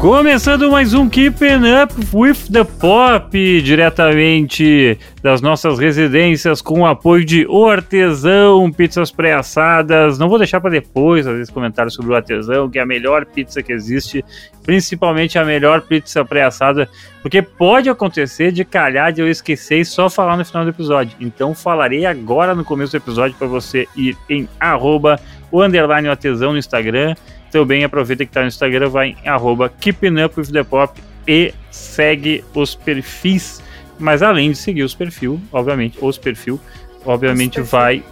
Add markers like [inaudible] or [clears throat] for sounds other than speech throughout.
Começando mais um Keeping Up with the Pop, diretamente das nossas residências, com o apoio de O Artesão, pizzas pré-assadas. Não vou deixar para depois, às vezes, comentários sobre o Artesão, que é a melhor pizza que existe, principalmente a melhor pizza pré-assada, porque pode acontecer de calhar de eu esquecer e só falar no final do episódio. Então, falarei agora no começo do episódio para você ir em arroba o underline artesão no Instagram também aproveita que está no Instagram, vai em arroba Keeping Up with the Pop e segue os perfis. Mas além de seguir os perfis, obviamente, os perfis, obviamente os vai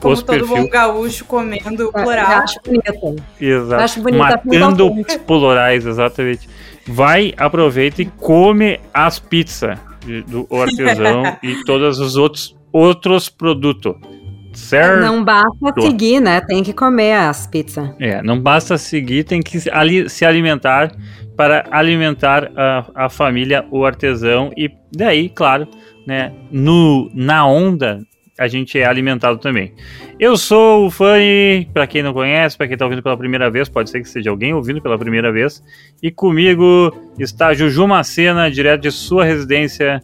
como os todo perfil. bom gaúcho comendo plural. acho bonito. Exato. Acho bonito, Matando plurais, exatamente. Vai, aproveita e come as pizzas do artesão [laughs] e todos os outros outros produtos. Certo. Não basta seguir, né? Tem que comer as pizzas. É, não basta seguir, tem que se alimentar para alimentar a, a família, o artesão e daí, claro, né, no, na onda a gente é alimentado também. Eu sou o Fanny, para quem não conhece, para quem está ouvindo pela primeira vez, pode ser que seja alguém ouvindo pela primeira vez, e comigo está Juju Macena, direto de sua residência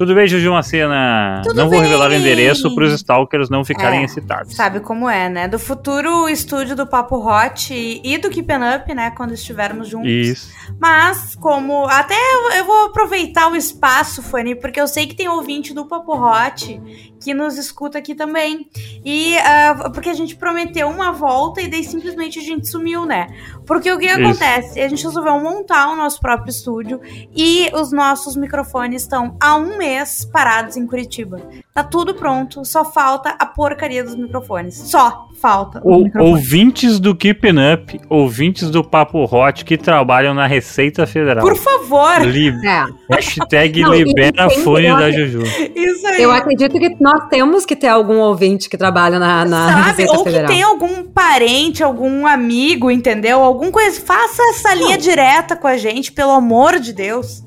tudo bem, Juju Macena? Tudo não bem. vou revelar o endereço para os stalkers não ficarem é, excitados. Sabe como é, né? Do futuro estúdio do Papo Hot e, do Keep Up, né? Quando estivermos juntos. Isso. Mas, como. Até eu, eu vou aproveitar o espaço, Fanny, porque eu sei que tem ouvinte do Papo Hot que nos escuta aqui também. E uh, porque a gente prometeu uma volta e daí simplesmente a gente sumiu, né? Porque o que Isso. acontece? A gente resolveu montar o nosso próprio estúdio e os nossos microfones estão há um mês parados em Curitiba. Tá tudo pronto, só falta a porcaria dos microfones. Só falta. O, ouvintes do Keeping Up, ouvintes do Papo Hot que trabalham na Receita Federal. Por favor! Li é. Hashtag Não, libera fone da Juju. Isso aí. Eu acredito que nós temos que ter algum ouvinte que trabalha na, na Sabe? Receita Ou Federal. Que tem algum parente, algum amigo, entendeu? Algum coisa. Faça essa linha Não. direta com a gente, pelo amor de Deus.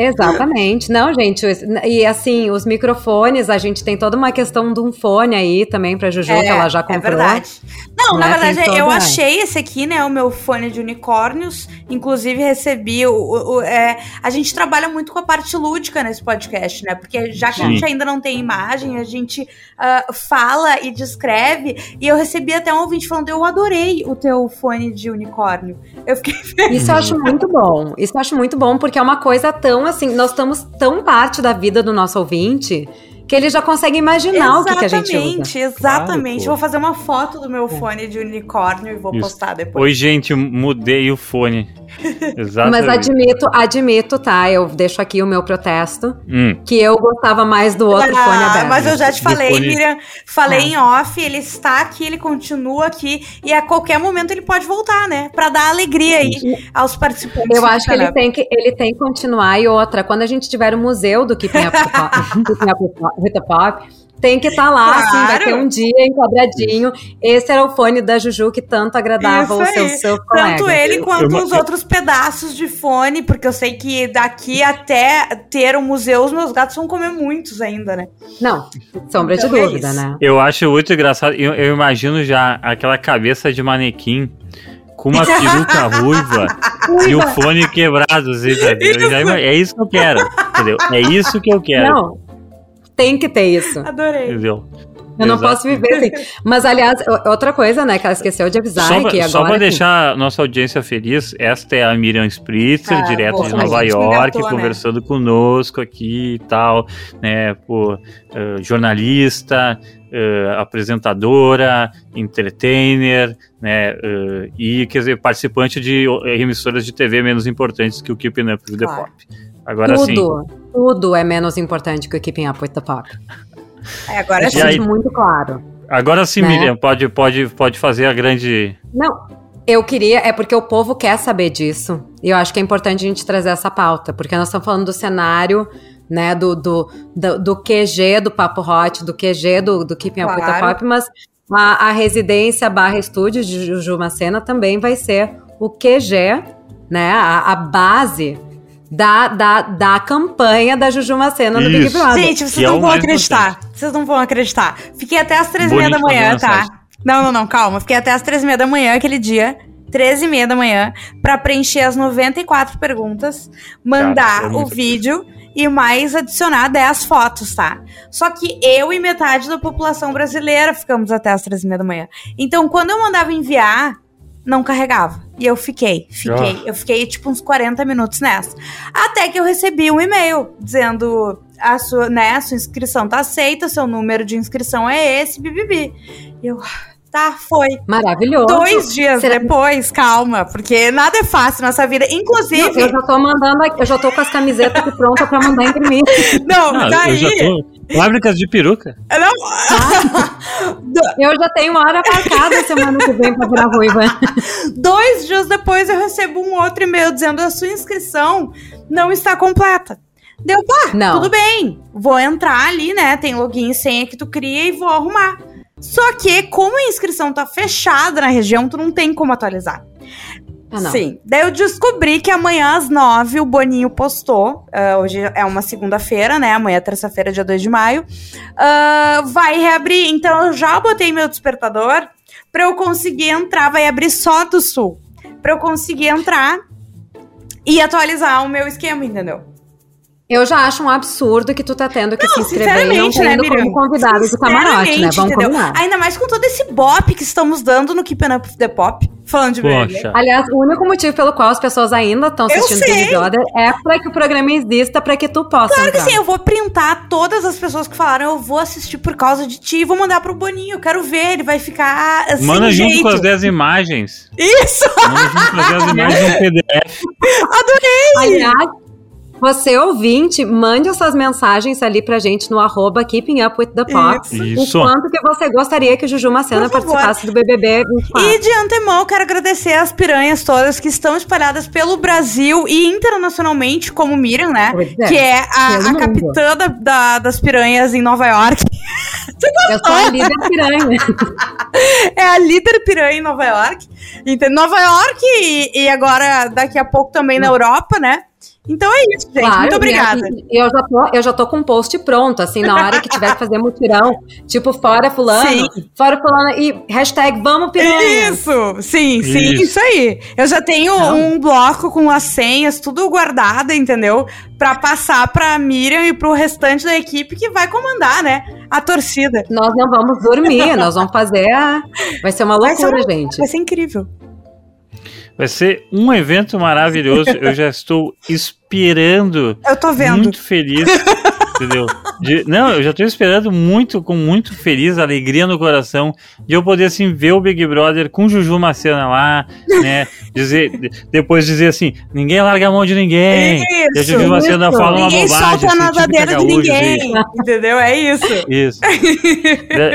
Exatamente. Não, gente, e assim, os microfones, a gente tem toda uma questão de um fone aí também pra Juju, é, que ela já é comprou. É verdade. Não, né? na verdade, eu achei esse aqui, né, o meu fone de unicórnios. Inclusive, recebi o. o, o é, a gente trabalha muito com a parte lúdica nesse podcast, né? Porque já que Sim. a gente ainda não tem imagem, a gente uh, fala e descreve. E eu recebi até um ouvinte falando: eu adorei o teu fone de unicórnio. Eu fiquei Isso eu acho muito bom. Isso eu acho muito bom, porque é uma coisa tão assim, nós estamos tão parte da vida do nosso ouvinte que ele já consegue imaginar exatamente, o que, que, a gente usa. Exatamente, exatamente. Vou fazer uma foto do meu fone de unicórnio e vou Isso. postar depois. Oi, gente, mudei o fone. [laughs] Exatamente. Mas admito, admito, tá? Eu deixo aqui o meu protesto. Hum. Que eu gostava mais do outro ah, fone aberto. Mas eu já te falei, fone... Miriam. Falei ah. em off, ele está aqui, ele continua aqui. E a qualquer momento ele pode voltar, né? Pra dar alegria aí aos participantes. Eu acho que ele tem que ele tem que continuar. E outra, quando a gente tiver o museu do Keeping [laughs] Up the Pop tem que estar tá lá, claro. assim, vai ter um dia enquadradinho. Esse era o fone da Juju que tanto agradava o seu, seu colega. Tanto ele quanto eu, os outros pedaços de fone, porque eu sei que daqui até ter um museu, os meus gatos vão comer muitos ainda, né? Não, sombra então de é dúvida, né? Eu acho muito engraçado, eu, eu imagino já aquela cabeça de manequim com uma [laughs] peruca ruiva e o fone quebrado, assim, já, é isso que eu quero, entendeu? É isso que eu quero. Não, tem que ter isso. Adorei. Entendeu? Eu não Exato. posso viver assim. Mas, aliás, outra coisa, né, que ela esqueceu de avisar só, é que agora... Só pra deixar nossa audiência feliz, esta é a Miriam Spritzer, ah, direto de Nova York, né? conversando né? conosco aqui e tal, né, por uh, jornalista, uh, apresentadora, entertainer, né, uh, e, quer dizer, participante de emissoras de TV menos importantes que o Keeping Up with claro. the Pop. Agora sim. Tudo, é menos importante que o Keeping Up with the Pop. É, agora sim. É muito claro. Agora sim, né? Miriam, pode, pode, pode fazer a grande. Não, eu queria, é porque o povo quer saber disso. E eu acho que é importante a gente trazer essa pauta, porque nós estamos falando do cenário, né, do, do, do, do QG do Papo Hot, do QG do, do Keeping claro. Up with the Pop, mas a, a residência barra estúdio de Juju Macena também vai ser o QG, né, a, a base da, da, da campanha da Juju Macena no Big Brother. Gente, vocês que não é vão acreditar. Importante. Vocês não vão acreditar. Fiquei até as três e meia da manhã, tá? Não, não, não, calma. Fiquei até as três e meia da manhã aquele dia 13 e meia da manhã, pra preencher as 94 perguntas, mandar Cara, é o vídeo e mais adicionar 10 fotos, tá? Só que eu e metade da população brasileira ficamos até as 13 e meia da manhã. Então, quando eu mandava enviar, não carregava. E eu fiquei, fiquei. Eu fiquei tipo uns 40 minutos nessa. Até que eu recebi um e-mail dizendo a sua, né, a sua inscrição tá aceita, seu número de inscrição é esse, bibibi. E eu, tá, foi. Maravilhoso. Dois dias Será- depois, calma, porque nada é fácil nessa vida. Inclusive, Eu já tô mandando aqui, eu já tô com as camisetas aqui prontas pra mandar imprimir. [laughs] não, Não, daí. eu já tô. Fábricas de peruca. Não, [laughs] Eu já tenho uma hora marcada semana que vem pra virar ruiva. [laughs] Dois dias depois eu recebo um outro e-mail dizendo a sua inscrição não está completa. Deu, pá, Não. tudo bem. Vou entrar ali, né? Tem login e senha que tu cria e vou arrumar. Só que, como a inscrição tá fechada na região, tu não tem como atualizar. Ah. Sim. Daí eu descobri que amanhã às nove o Boninho postou. ah, hoje é uma segunda-feira, né? Amanhã é terça-feira, dia 2 de maio. ah, vai reabrir. Então eu já botei meu despertador pra eu conseguir entrar. Vai abrir só do sul. Pra eu conseguir entrar e atualizar o meu esquema, entendeu? Eu já acho um absurdo que tu tá tendo que se inscrever e não tá né, indo como convidado de camarote, né? Vamos entendeu? combinar. Ainda mais com todo esse bop que estamos dando no Keeping Up the Pop. Falando de. Poxa. Aliás, o único motivo pelo qual as pessoas ainda estão assistindo sei. Big Brother é pra que o programa exista, pra que tu possa Claro que entrar. sim, eu vou printar todas as pessoas que falaram eu vou assistir por causa de ti e vou mandar pro Boninho. Eu quero ver, ele vai ficar assim. Manda junto jeito. com as 10 imagens. Isso! Manda junto com as 10 [laughs] imagens no PDF. Aliás, você ouvinte, mande essas mensagens ali pra gente no arroba Keeping Up with the Pop. Isso. O quanto que você gostaria que Juju Macena participasse do BBB 24. E de antemão, eu quero agradecer as piranhas todas que estão espalhadas pelo Brasil e internacionalmente, como Miriam, né? É, que é a, a capitã da- da- das piranhas em Nova York. [laughs] Eu sou a líder piranha. [laughs] é a líder piranha em Nova York. Então, Nova York e, e agora, daqui a pouco, também na Europa, né? Então é isso, gente. Claro, Muito obrigada. E, e eu, já tô, eu já tô com um post pronto, assim, na hora que tiver que fazer mutirão, tipo, fora fulano, Sim. fora fulano, e hashtag vamos piranha. Isso, sim, sim, Isso. isso aí. Eu já tenho Não. um bloco com as senhas, tudo guardado, entendeu? Pra passar pra Miriam e pro restante da equipe que vai comandar, né? A torcida. Nós não vamos dormir, nós vamos fazer a... Vai ser uma Vai ser loucura, uma- gente. Vai ser incrível. Vai ser um evento maravilhoso. Eu já estou esperando. Eu tô vendo. Muito feliz. [laughs] entendeu? De- não, eu já estou esperando muito, com muito feliz, alegria no coração, de eu poder assim ver o Big Brother com Juju Macena lá, né? Dizer, de- depois dizer assim, ninguém larga a mão de ninguém. e a Isso, Juju Macena isso. fala uma Ninguém bobagem. solta a assim, nadadeira de típica ninguém. gaúcha, Entendeu? É isso. Isso.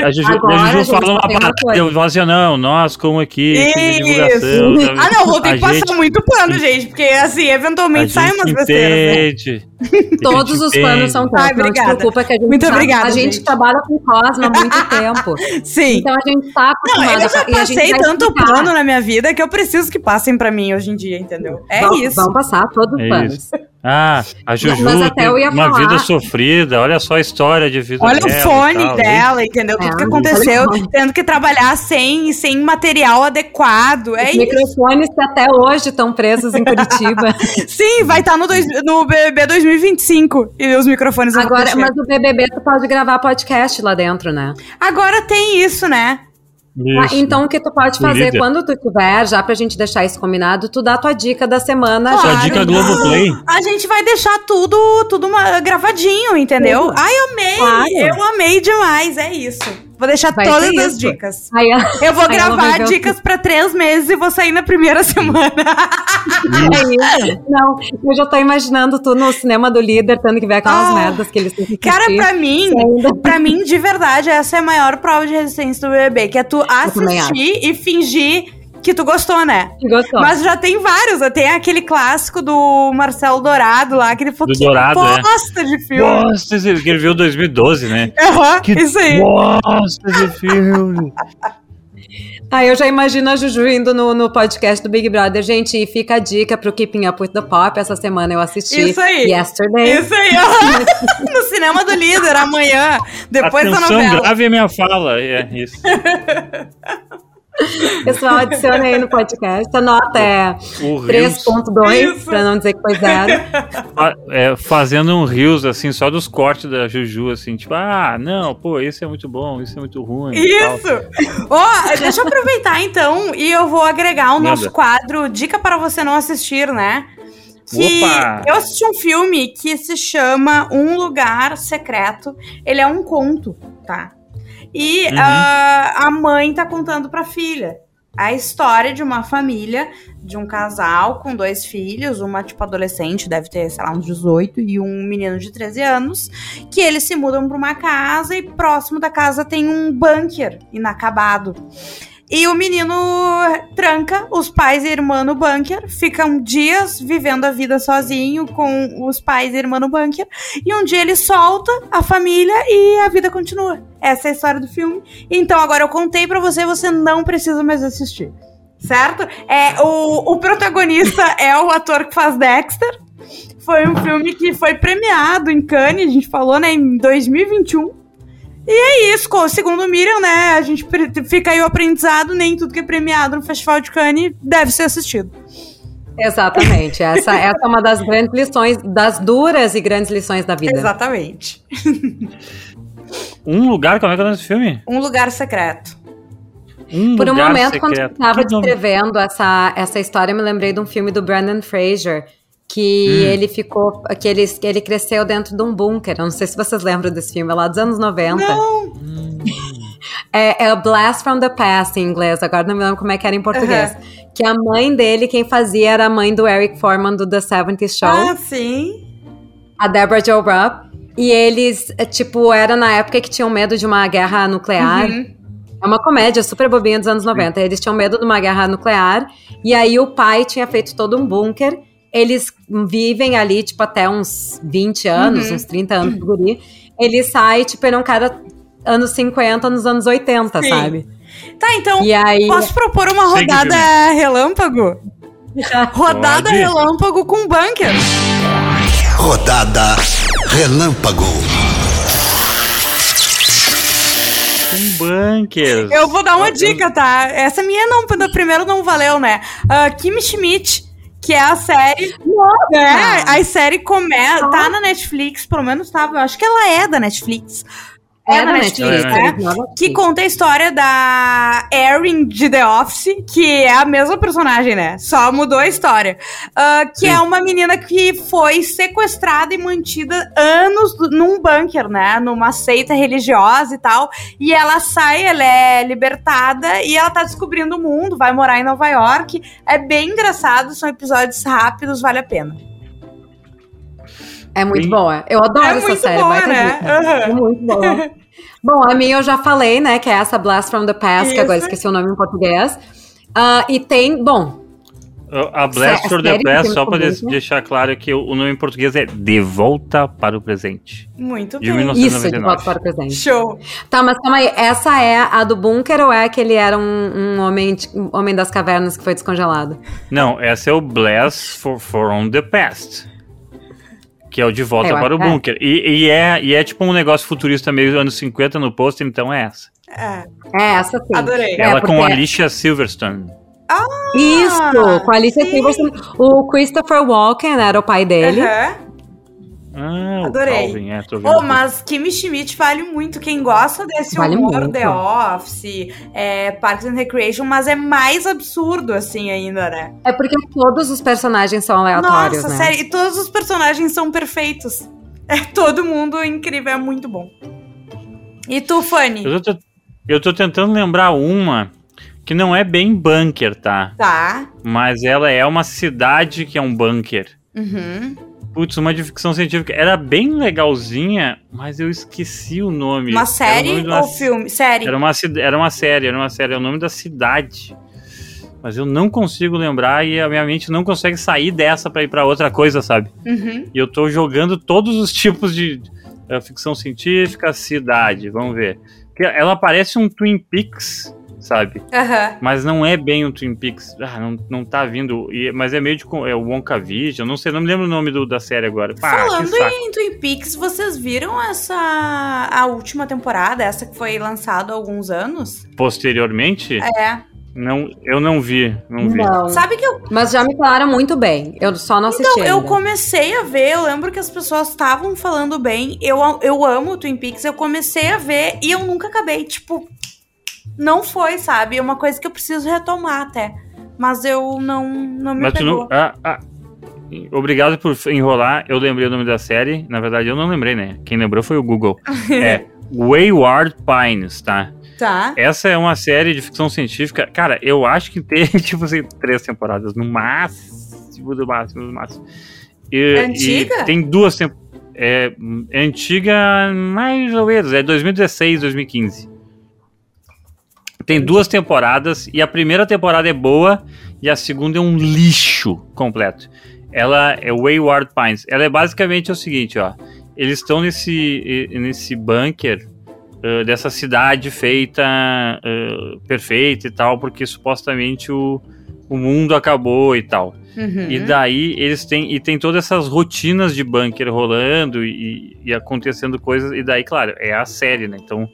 A Juju, Agora, a Juju gente, fala uma uma parada, eu falo assim, não, nós como de Isso. divulgação. sabe? Ah, não, vou ter que passar gente- muito pano, gente, porque assim, eventualmente saem gente umas besteiras, né? [laughs] Todos os planos são Ai, tantos, não te preocupa que a gente Muito sabe. obrigada, A gente, gente. trabalha com Cosma há muito [laughs] tempo. Sim. Então a gente tá Não, acostumada eu já passei tanto explicar. pano na minha vida que eu preciso que passem pra mim hoje em dia, entendeu? É Vão- isso. Vão passar todos os É planos. isso. Ah, a Juju Mas até tem eu ia uma falar- vida sofrida, olha só a história de vida Olha dela o e fone tal, dela, entendeu? Tudo É, que aconteceu, olha o fone. tendo que trabalhar sem, sem material adequado. É Os isso. microfones que até hoje estão presos em Curitiba. [laughs] Sim, vai estar no, dois, no BBB 2025 e os microfones Agora, mas o BBB tu pode gravar podcast lá dentro, né? Agora tem isso, né? Ah, Isso. então o que tu pode fazer líder. quando tu tiver, já pra gente deixar isso combinado, tu dá a tua dica da semana Claro. Sua já. dica Globoplay. A gente vai deixar tudo, tudo uma- gravadinho, entendeu? Tudo. Ai, amei! Claro. Eu amei demais, é isso. Vou deixar Vai todas as isso. dicas. Aí, Eu vou gravar dicas pra três meses e vou sair na primeira [laughs] semana. É isso. Não, eu já tô imaginando tu no cinema do líder, tendo que ver aquelas Ah. merdas que eles têm que Cara, pra mim, pra mim, de verdade, essa é a maior prova de resistência do BBB, que é tu assistir e fingir que tu gostou, né? Gostou. Mas já tem vários, tem aquele clássico do Marcelo Dourado lá, que ele falou Do que Dourado, é. bosta de filme. Nossa, esse- que ele viu 2012, né? Aham, Que isso aí. bosta de filme. Aí eu já imagino a Juju indo no, no podcast do Big Brother. Gente, e fica a dica pro Keeping Up with the Pop. Essa semana eu assisti Isso aí. Yesterday. Isso aí, aham. [laughs] no cinema do líder, amanhã, depois da Atenção, novela. grave a minha fala. É isso. [laughs] Pessoal, adicione aí no podcast. A nota é 3.2, pra não dizer que foi zero. [laughs] É, fazendo um rios, assim, só dos cortes da Juju, assim, tipo, ah, não, pô, isso é muito bom, isso é muito ruim. Isso! Ó, oh, deixa eu aproveitar então e eu vou agregar o nosso quadro Dica para você não assistir, né? Que Opa. eu assisti um filme que se chama Um Lugar Secreto. Ele é um conto, tá? E uhum. uh, a mãe tá contando pra filha a história de uma família, de um casal com dois filhos, uma tipo adolescente, deve ter, sei lá, uns 18, e um menino de 13 anos, que eles se mudam para uma casa e próximo da casa tem um bunker inacabado. E o menino tranca os pais e irmã no bunker, ficam dias vivendo a vida sozinho com os pais e irmã no bunker, e um dia ele solta a família e a vida continua. Essa é a história do filme. Então agora eu contei para você, você não precisa mais assistir. Certo? É, o, o protagonista [laughs] é o ator que faz Dexter. Foi um filme que foi premiado em Cannes, a gente falou, né, em 2021. E é isso, segundo o Miriam, né? A gente fica aí o aprendizado, nem tudo que é premiado no Festival de Cannes deve ser assistido. Exatamente. Essa, [laughs] essa é uma das grandes lições, das duras e grandes lições da vida. Exatamente. Um lugar, como é que é o nome desse filme? Um lugar secreto. Um Por um momento, secreto. quando eu estava descrevendo essa, essa história, eu me lembrei de um filme do Brandon Fraser, que hum. ele ficou, que ele, que ele cresceu dentro de um bunker. Eu não sei se vocês lembram desse filme, é lá dos anos 90. Não. É, é Blast from the Past em inglês, agora não me lembro como é que era em português. Uhum. Que a mãe dele, quem fazia, era a mãe do Eric Foreman do The 70 Show. Ah, sim. A Deborah Jo Rupp. E eles, é, tipo, era na época que tinham medo de uma guerra nuclear. Uhum. É uma comédia super bobinha dos anos 90. Eles tinham medo de uma guerra nuclear. E aí o pai tinha feito todo um bunker eles vivem ali, tipo, até uns 20 anos, uhum. uns 30 anos do guri. Ele sai, tipo, ele é um cara anos 50, nos anos 80, Sim. sabe? Tá, então, e aí... posso propor uma rodada relâmpago? rodada Pode. relâmpago com bunker. Rodada relâmpago. Com bunker. Eu vou dar uma dica, tá? Essa minha não, da primeira não valeu, né? Uh, Kim Schmidt que é a série. Nossa. É, a série começa. Tá na Netflix, pelo menos tava. Eu acho que ela é da Netflix. É, da Netflix, né? Que conta a história da Erin de The Office, que é a mesma personagem, né? Só mudou a história. Uh, que Sim. é uma menina que foi sequestrada e mantida anos num bunker, né? Numa seita religiosa e tal. E ela sai, ela é libertada e ela tá descobrindo o mundo, vai morar em Nova York. É bem engraçado, são episódios rápidos, vale a pena. É muito boa. Eu adoro é essa série. Boa, né? Uhum. É muito boa. [laughs] Bom, a minha eu já falei, né? Que é essa Blast from the Past, Isso. que agora esqueci o nome em português. Uh, e tem, bom. A Blast from the Past, só para deixar claro que o nome em português é De Volta para o Presente. Muito de bem. 1999. Isso, De Volta para o Presente. Show. Tá, mas calma aí. Essa é a do bunker ou é que ele era um, um homem, um homem das cavernas que foi descongelado? Não, essa é o Blast for, from the Past. Que é o De Volta é, para o Bunker. E, e, é, e é tipo um negócio futurista meio anos 50 no pôster, então é essa. É, é essa sim. Adorei. Ela é, com a Alicia Silverstone. Ah, Isso! Com a Alicia sim. Silverstone. O Christopher Walken era o pai dele. Uhum. Ah, Adorei. Calvin, é, oh, mas Kimi Schmidt vale muito. Quem gosta desse vale humor muito. The Office, é, Parks and Recreation, mas é mais absurdo, assim, ainda, né? É porque todos os personagens são aleatórios, Nossa, né? sério, e todos os personagens são perfeitos. [laughs] É todo mundo incrível, é muito bom. E tu, Fanny? Eu tô, eu tô tentando lembrar uma que não é bem bunker, tá? Tá. Mas ela é uma cidade que é um bunker. Uhum. Putz, uma de ficção científica. Era bem legalzinha, mas eu esqueci o nome. Uma série ou filme? Série. Era uma, era uma série, era uma série. É o nome da cidade. Mas eu não consigo lembrar e a minha mente não consegue sair dessa para ir para outra coisa, sabe? Uhum. E eu tô jogando todos os [laughs] tipos de uh, ficção científica, cidade, vamos ver. Ela parece um Twin Peaks, sabe? Uhum. Mas não é bem o Twin Peaks. Ah, não, não tá vindo. E, mas é meio de. É o Wonka Vision, não sei, não me lembro o nome do, da série agora. Falando em Twin Peaks, vocês viram essa. a última temporada, essa que foi lançada há alguns anos? Posteriormente? É. Não, eu não vi, não vi. Não. Sabe que eu. Mas já me falaram muito bem. Eu só não assisti. Então, eu ainda. comecei a ver, eu lembro que as pessoas estavam falando bem. Eu, eu amo Twin Peaks, eu comecei a ver e eu nunca acabei. Tipo, não foi, sabe? É uma coisa que eu preciso retomar até. Mas eu não, não me Mas pegou. não. Ah, ah, obrigado por enrolar. Eu lembrei o nome da série. Na verdade, eu não lembrei, né? Quem lembrou foi o Google. [laughs] é Wayward Pines, tá? Tá. Essa é uma série de ficção científica. Cara, eu acho que tem, [laughs] tipo assim, três temporadas, no máximo, do máximo, do máximo. E, É antiga? tem duas temporadas. É, é antiga, mais ou menos. É 2016, 2015. Tem duas temporadas e a primeira temporada é boa e a segunda é um lixo completo. Ela é Wayward Pines. Ela é basicamente o seguinte, ó. Eles estão nesse, nesse bunker eh, dessa cidade feita eh, perfeita e tal, porque supostamente o, o mundo acabou e tal. Uhum. E daí eles têm e tem todas essas rotinas de bunker rolando e, e acontecendo coisas e daí claro é a série, né? Então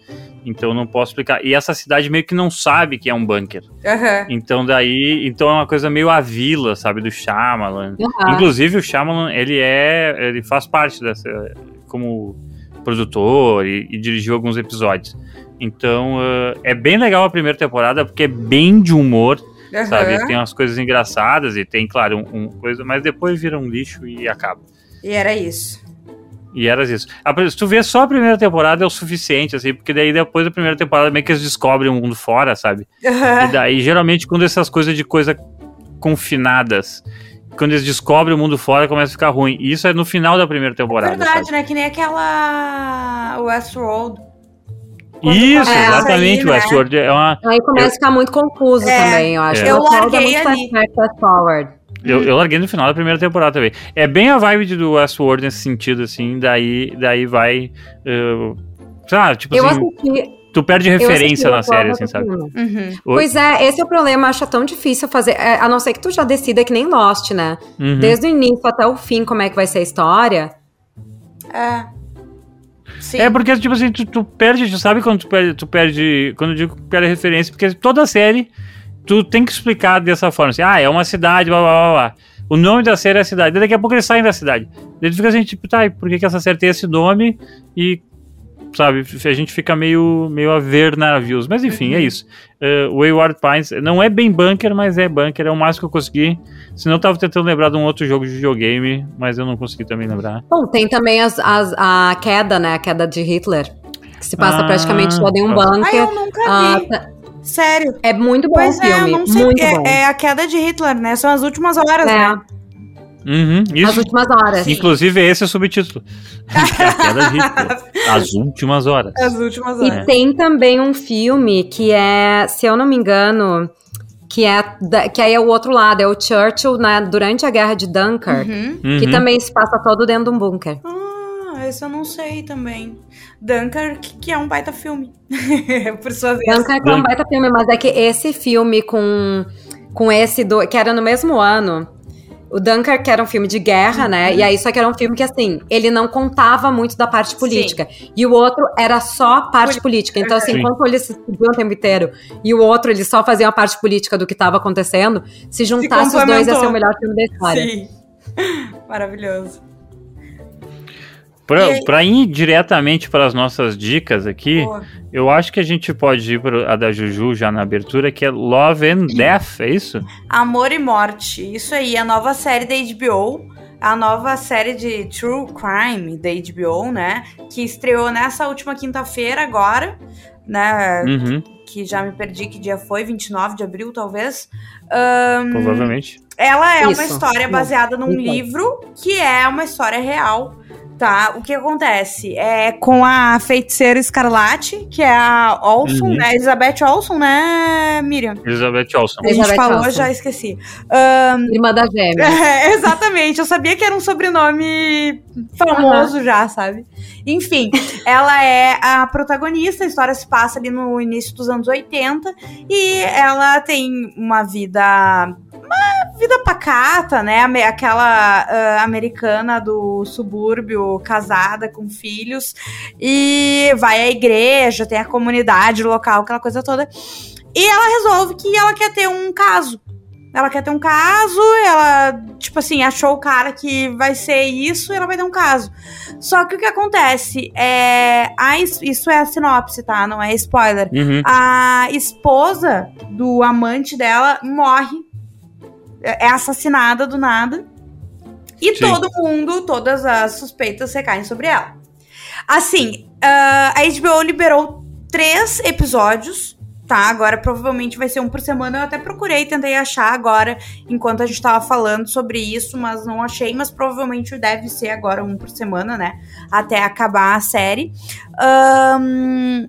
então não posso explicar. E essa cidade meio que não sabe que é um bunker. Aham. Então daí então é uma coisa meio a vila, sabe, do Shyamalan. Aham. Inclusive o Shyamalan ele é ele faz parte dessa como produtor e, e dirigiu alguns episódios. Então eh, é bem legal a primeira temporada porque é bem de humor Aham. sabe? Tem umas coisas engraçadas e tem, claro, um, um coisa, mas depois vira um lixo e acaba. E era isso. E era isso. Se tu vê só a primeira temporada é o suficiente, assim, porque daí depois da primeira temporada meio que eles descobrem o mundo fora, sabe? Aham. E daí, geralmente, quando essas coisas de coisa confinadas, quando eles descobrem o mundo fora, começa a ficar ruim. E isso é no final da primeira temporada. Verdade, sabe? né? Que nem aquela Westworld. Isso, começa exatamente. aí, o né? Westworld é uma. Aí começa a ficar muito confuso É, também, eu acho. eu O Westworld larguei é muito ali. fast forward. Eu, eu larguei no final da primeira temporada também. É bem a vibe do Westworld nesse sentido, assim. Daí, daí vai. Uh, sei lá, tipo Eu assim, assisti. tu perde eu referência na série, assim, sabe? Uhum. Oi? Pois é, esse é o problema, eu acho tão difícil fazer, é, a não ser que tu já decida que nem Lost, né? Uhum. Desde o início até o fim, como é que vai ser a história. É. Sim. É porque, tipo assim, tu, tu perde, tu sabe quando tu perde, tu perde, quando eu digo que perde referência, porque toda série tu tem que explicar dessa forma, assim, ah, é uma cidade, blá, blá, blá, blá. O nome da série é a cidade, daqui a pouco eles saem da cidade. Daí tu fica assim, tipo, tá, e por que, que essa série tem esse nome? E, sabe, a gente fica meio, meio a ver navios. Mas enfim, é isso. Uh, Wayward Pines não é bem bunker, mas é bunker, é o máximo que eu consegui. Senão eu tava tentando lembrar de um outro jogo de videogame, mas eu não consegui também lembrar. Bom, tem também as, as- a queda, né? A queda de Hitler. Que se passa Ah, praticamente toda em um tá. Ai, bunker. eu nunca Ah, vi. tá- Sério. é muito bom Pois o é, filme. não sei. muito é, bom. é a queda de Hitler, né? São as últimas horas, É, né? Uhum, as isso. últimas horas. Inclusive, esse é o subtítulo. [laughs] É a queda de Hitler. As últimas horas. As últimas E horas. tem também um filme que é, se eu não me engano, que é que aí é o outro lado, é o Churchill né, durante a guerra de Dunkirk, Uhum. que Uhum. também se passa todo dentro de um bunker. Ah, esse eu não sei também. Dunkirk, que é um baita filme. [laughs] Por sua vez. Dunkirk é um baita filme, mas é que esse filme com, com esse do, que era no mesmo ano. O Dunkirk era um filme de guerra, né? E aí só que era um filme que assim, ele não contava muito da parte política. E o outro era só parte política. Então assim, Sim. enquanto eles se estudiam o tempo inteiro e o outro ele só fazia a parte política do que estava acontecendo, se juntasse os dois ia ser o melhor filme da história. Sim. [laughs] Maravilhoso. Pra ir diretamente para as nossas dicas aqui, Boa. eu acho que a gente pode ir para a da Juju já na abertura, que é Love and Death, é isso? Amor e Morte. Isso aí, a nova série da HBO. A nova série de True Crime da HBO, né? Que estreou nessa última quinta-feira agora, né? Uhum, Que já me perdi que dia foi, 29 de abril, talvez. Ahn, provavelmente. Ela é uma Isso. história Isso. baseada num Isso. livro que é uma história real, tá? O que acontece é com a feiticeira Escarlate, que é a Olson, Uhum. né? Elizabeth Olson, né, Miriam? Elizabeth Olsen. A gente Elizabeth falou, Olsen. já esqueci. Ahn, Irmã da gêmea. [laughs] é, exatamente, eu sabia que era um sobrenome famoso já, sabe? Enfim, ela é a protagonista, a história se passa ali no início dos anos 80 e ela tem uma vida. Vida pacata, né? Aquela ah, americana do subúrbio, casada com filhos, e vai à igreja, tem a comunidade local, aquela coisa toda. E ela resolve que ela quer ter um caso. Ela quer ter um caso, ela, tipo assim, achou o cara que vai ser isso e ela vai ter um caso. Só que o que acontece é. A, isso é a sinopse, tá? Não é spoiler. Uhum. A esposa do amante dela morre. É assassinada do nada. E Sim. todo mundo, todas as suspeitas recaem sobre ela. Assim, ah, a HBO liberou três episódios, tá? Agora provavelmente vai ser um por semana. Eu até procurei, tentei achar agora, enquanto a gente tava falando sobre isso, mas não achei. Mas provavelmente deve ser agora um por semana, né? Até acabar a série. Ahn,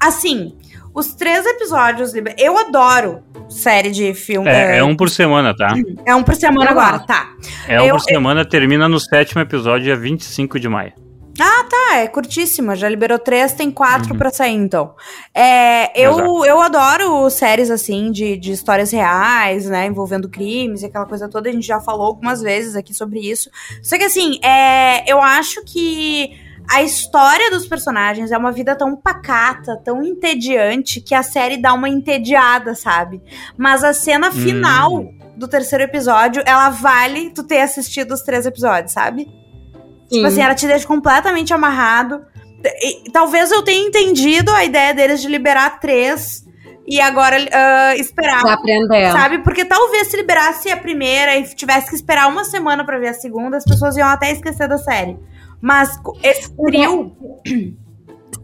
assim, os três episódios. Eu adoro série de filme. É, é um por semana, tá? é um por semana Eu agora, tá. É um Eu- por semana, termina no sétimo episódio, dia 25 de maio. Ah, é curtíssima. Já liberou três, tem quatro Uhum. pra sair, então. É, eu, Exato. eu adoro séries assim de, de histórias reais, né? Envolvendo crimes e aquela coisa toda. A gente já falou algumas vezes aqui sobre isso. Só que assim, é, eu acho que a história dos personagens é uma vida tão pacata, tão entediante, que a série dá uma entediada, sabe? Mas a cena final Hum. do terceiro episódio, ela vale tu ter assistido os três episódios, sabe? Tipo Sim. assim, ela te deixa completamente amarrado. E, talvez eu tenha entendido a ideia deles de liberar três e agora ah, esperar. Pra aprender. Sabe? Porque talvez se liberasse a primeira e tivesse que esperar uma semana pra ver a segunda, as pessoas iam até esquecer da série. Mas esse trio. [clears throat]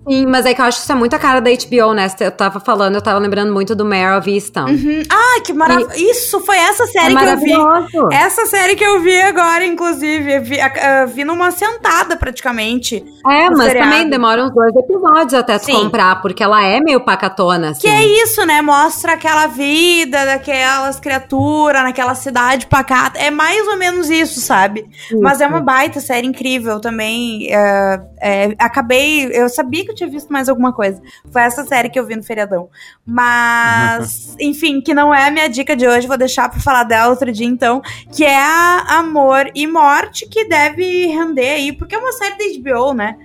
Sim, mas é que eu acho que isso é muito a cara da HBO, né? Eu tava falando, eu tava lembrando muito do Mare of Easttown. Uhum. Ai, que maravilha. Isso foi essa É série que eu vi. Essa série que eu vi agora, inclusive. Vi, ah, vi numa sentada, praticamente. É, mas seriado. também demora uns dois episódios até Sim. comprar, porque ela é meio pacatona, assim. Que é isso, né? Mostra aquela vida daquelas criaturas naquela cidade pacata. É mais ou menos isso, sabe? Mas é uma baita série incrível também. é, é, acabei. Eu sabia que eu tinha visto mais alguma coisa. Foi essa série que eu vi no feriadão. Mas, [laughs] enfim, que não é a minha dica de hoje. Vou deixar pra falar dela outro dia, então. Que é a Amor e Morte, que deve render aí, porque é uma série da HBO, né?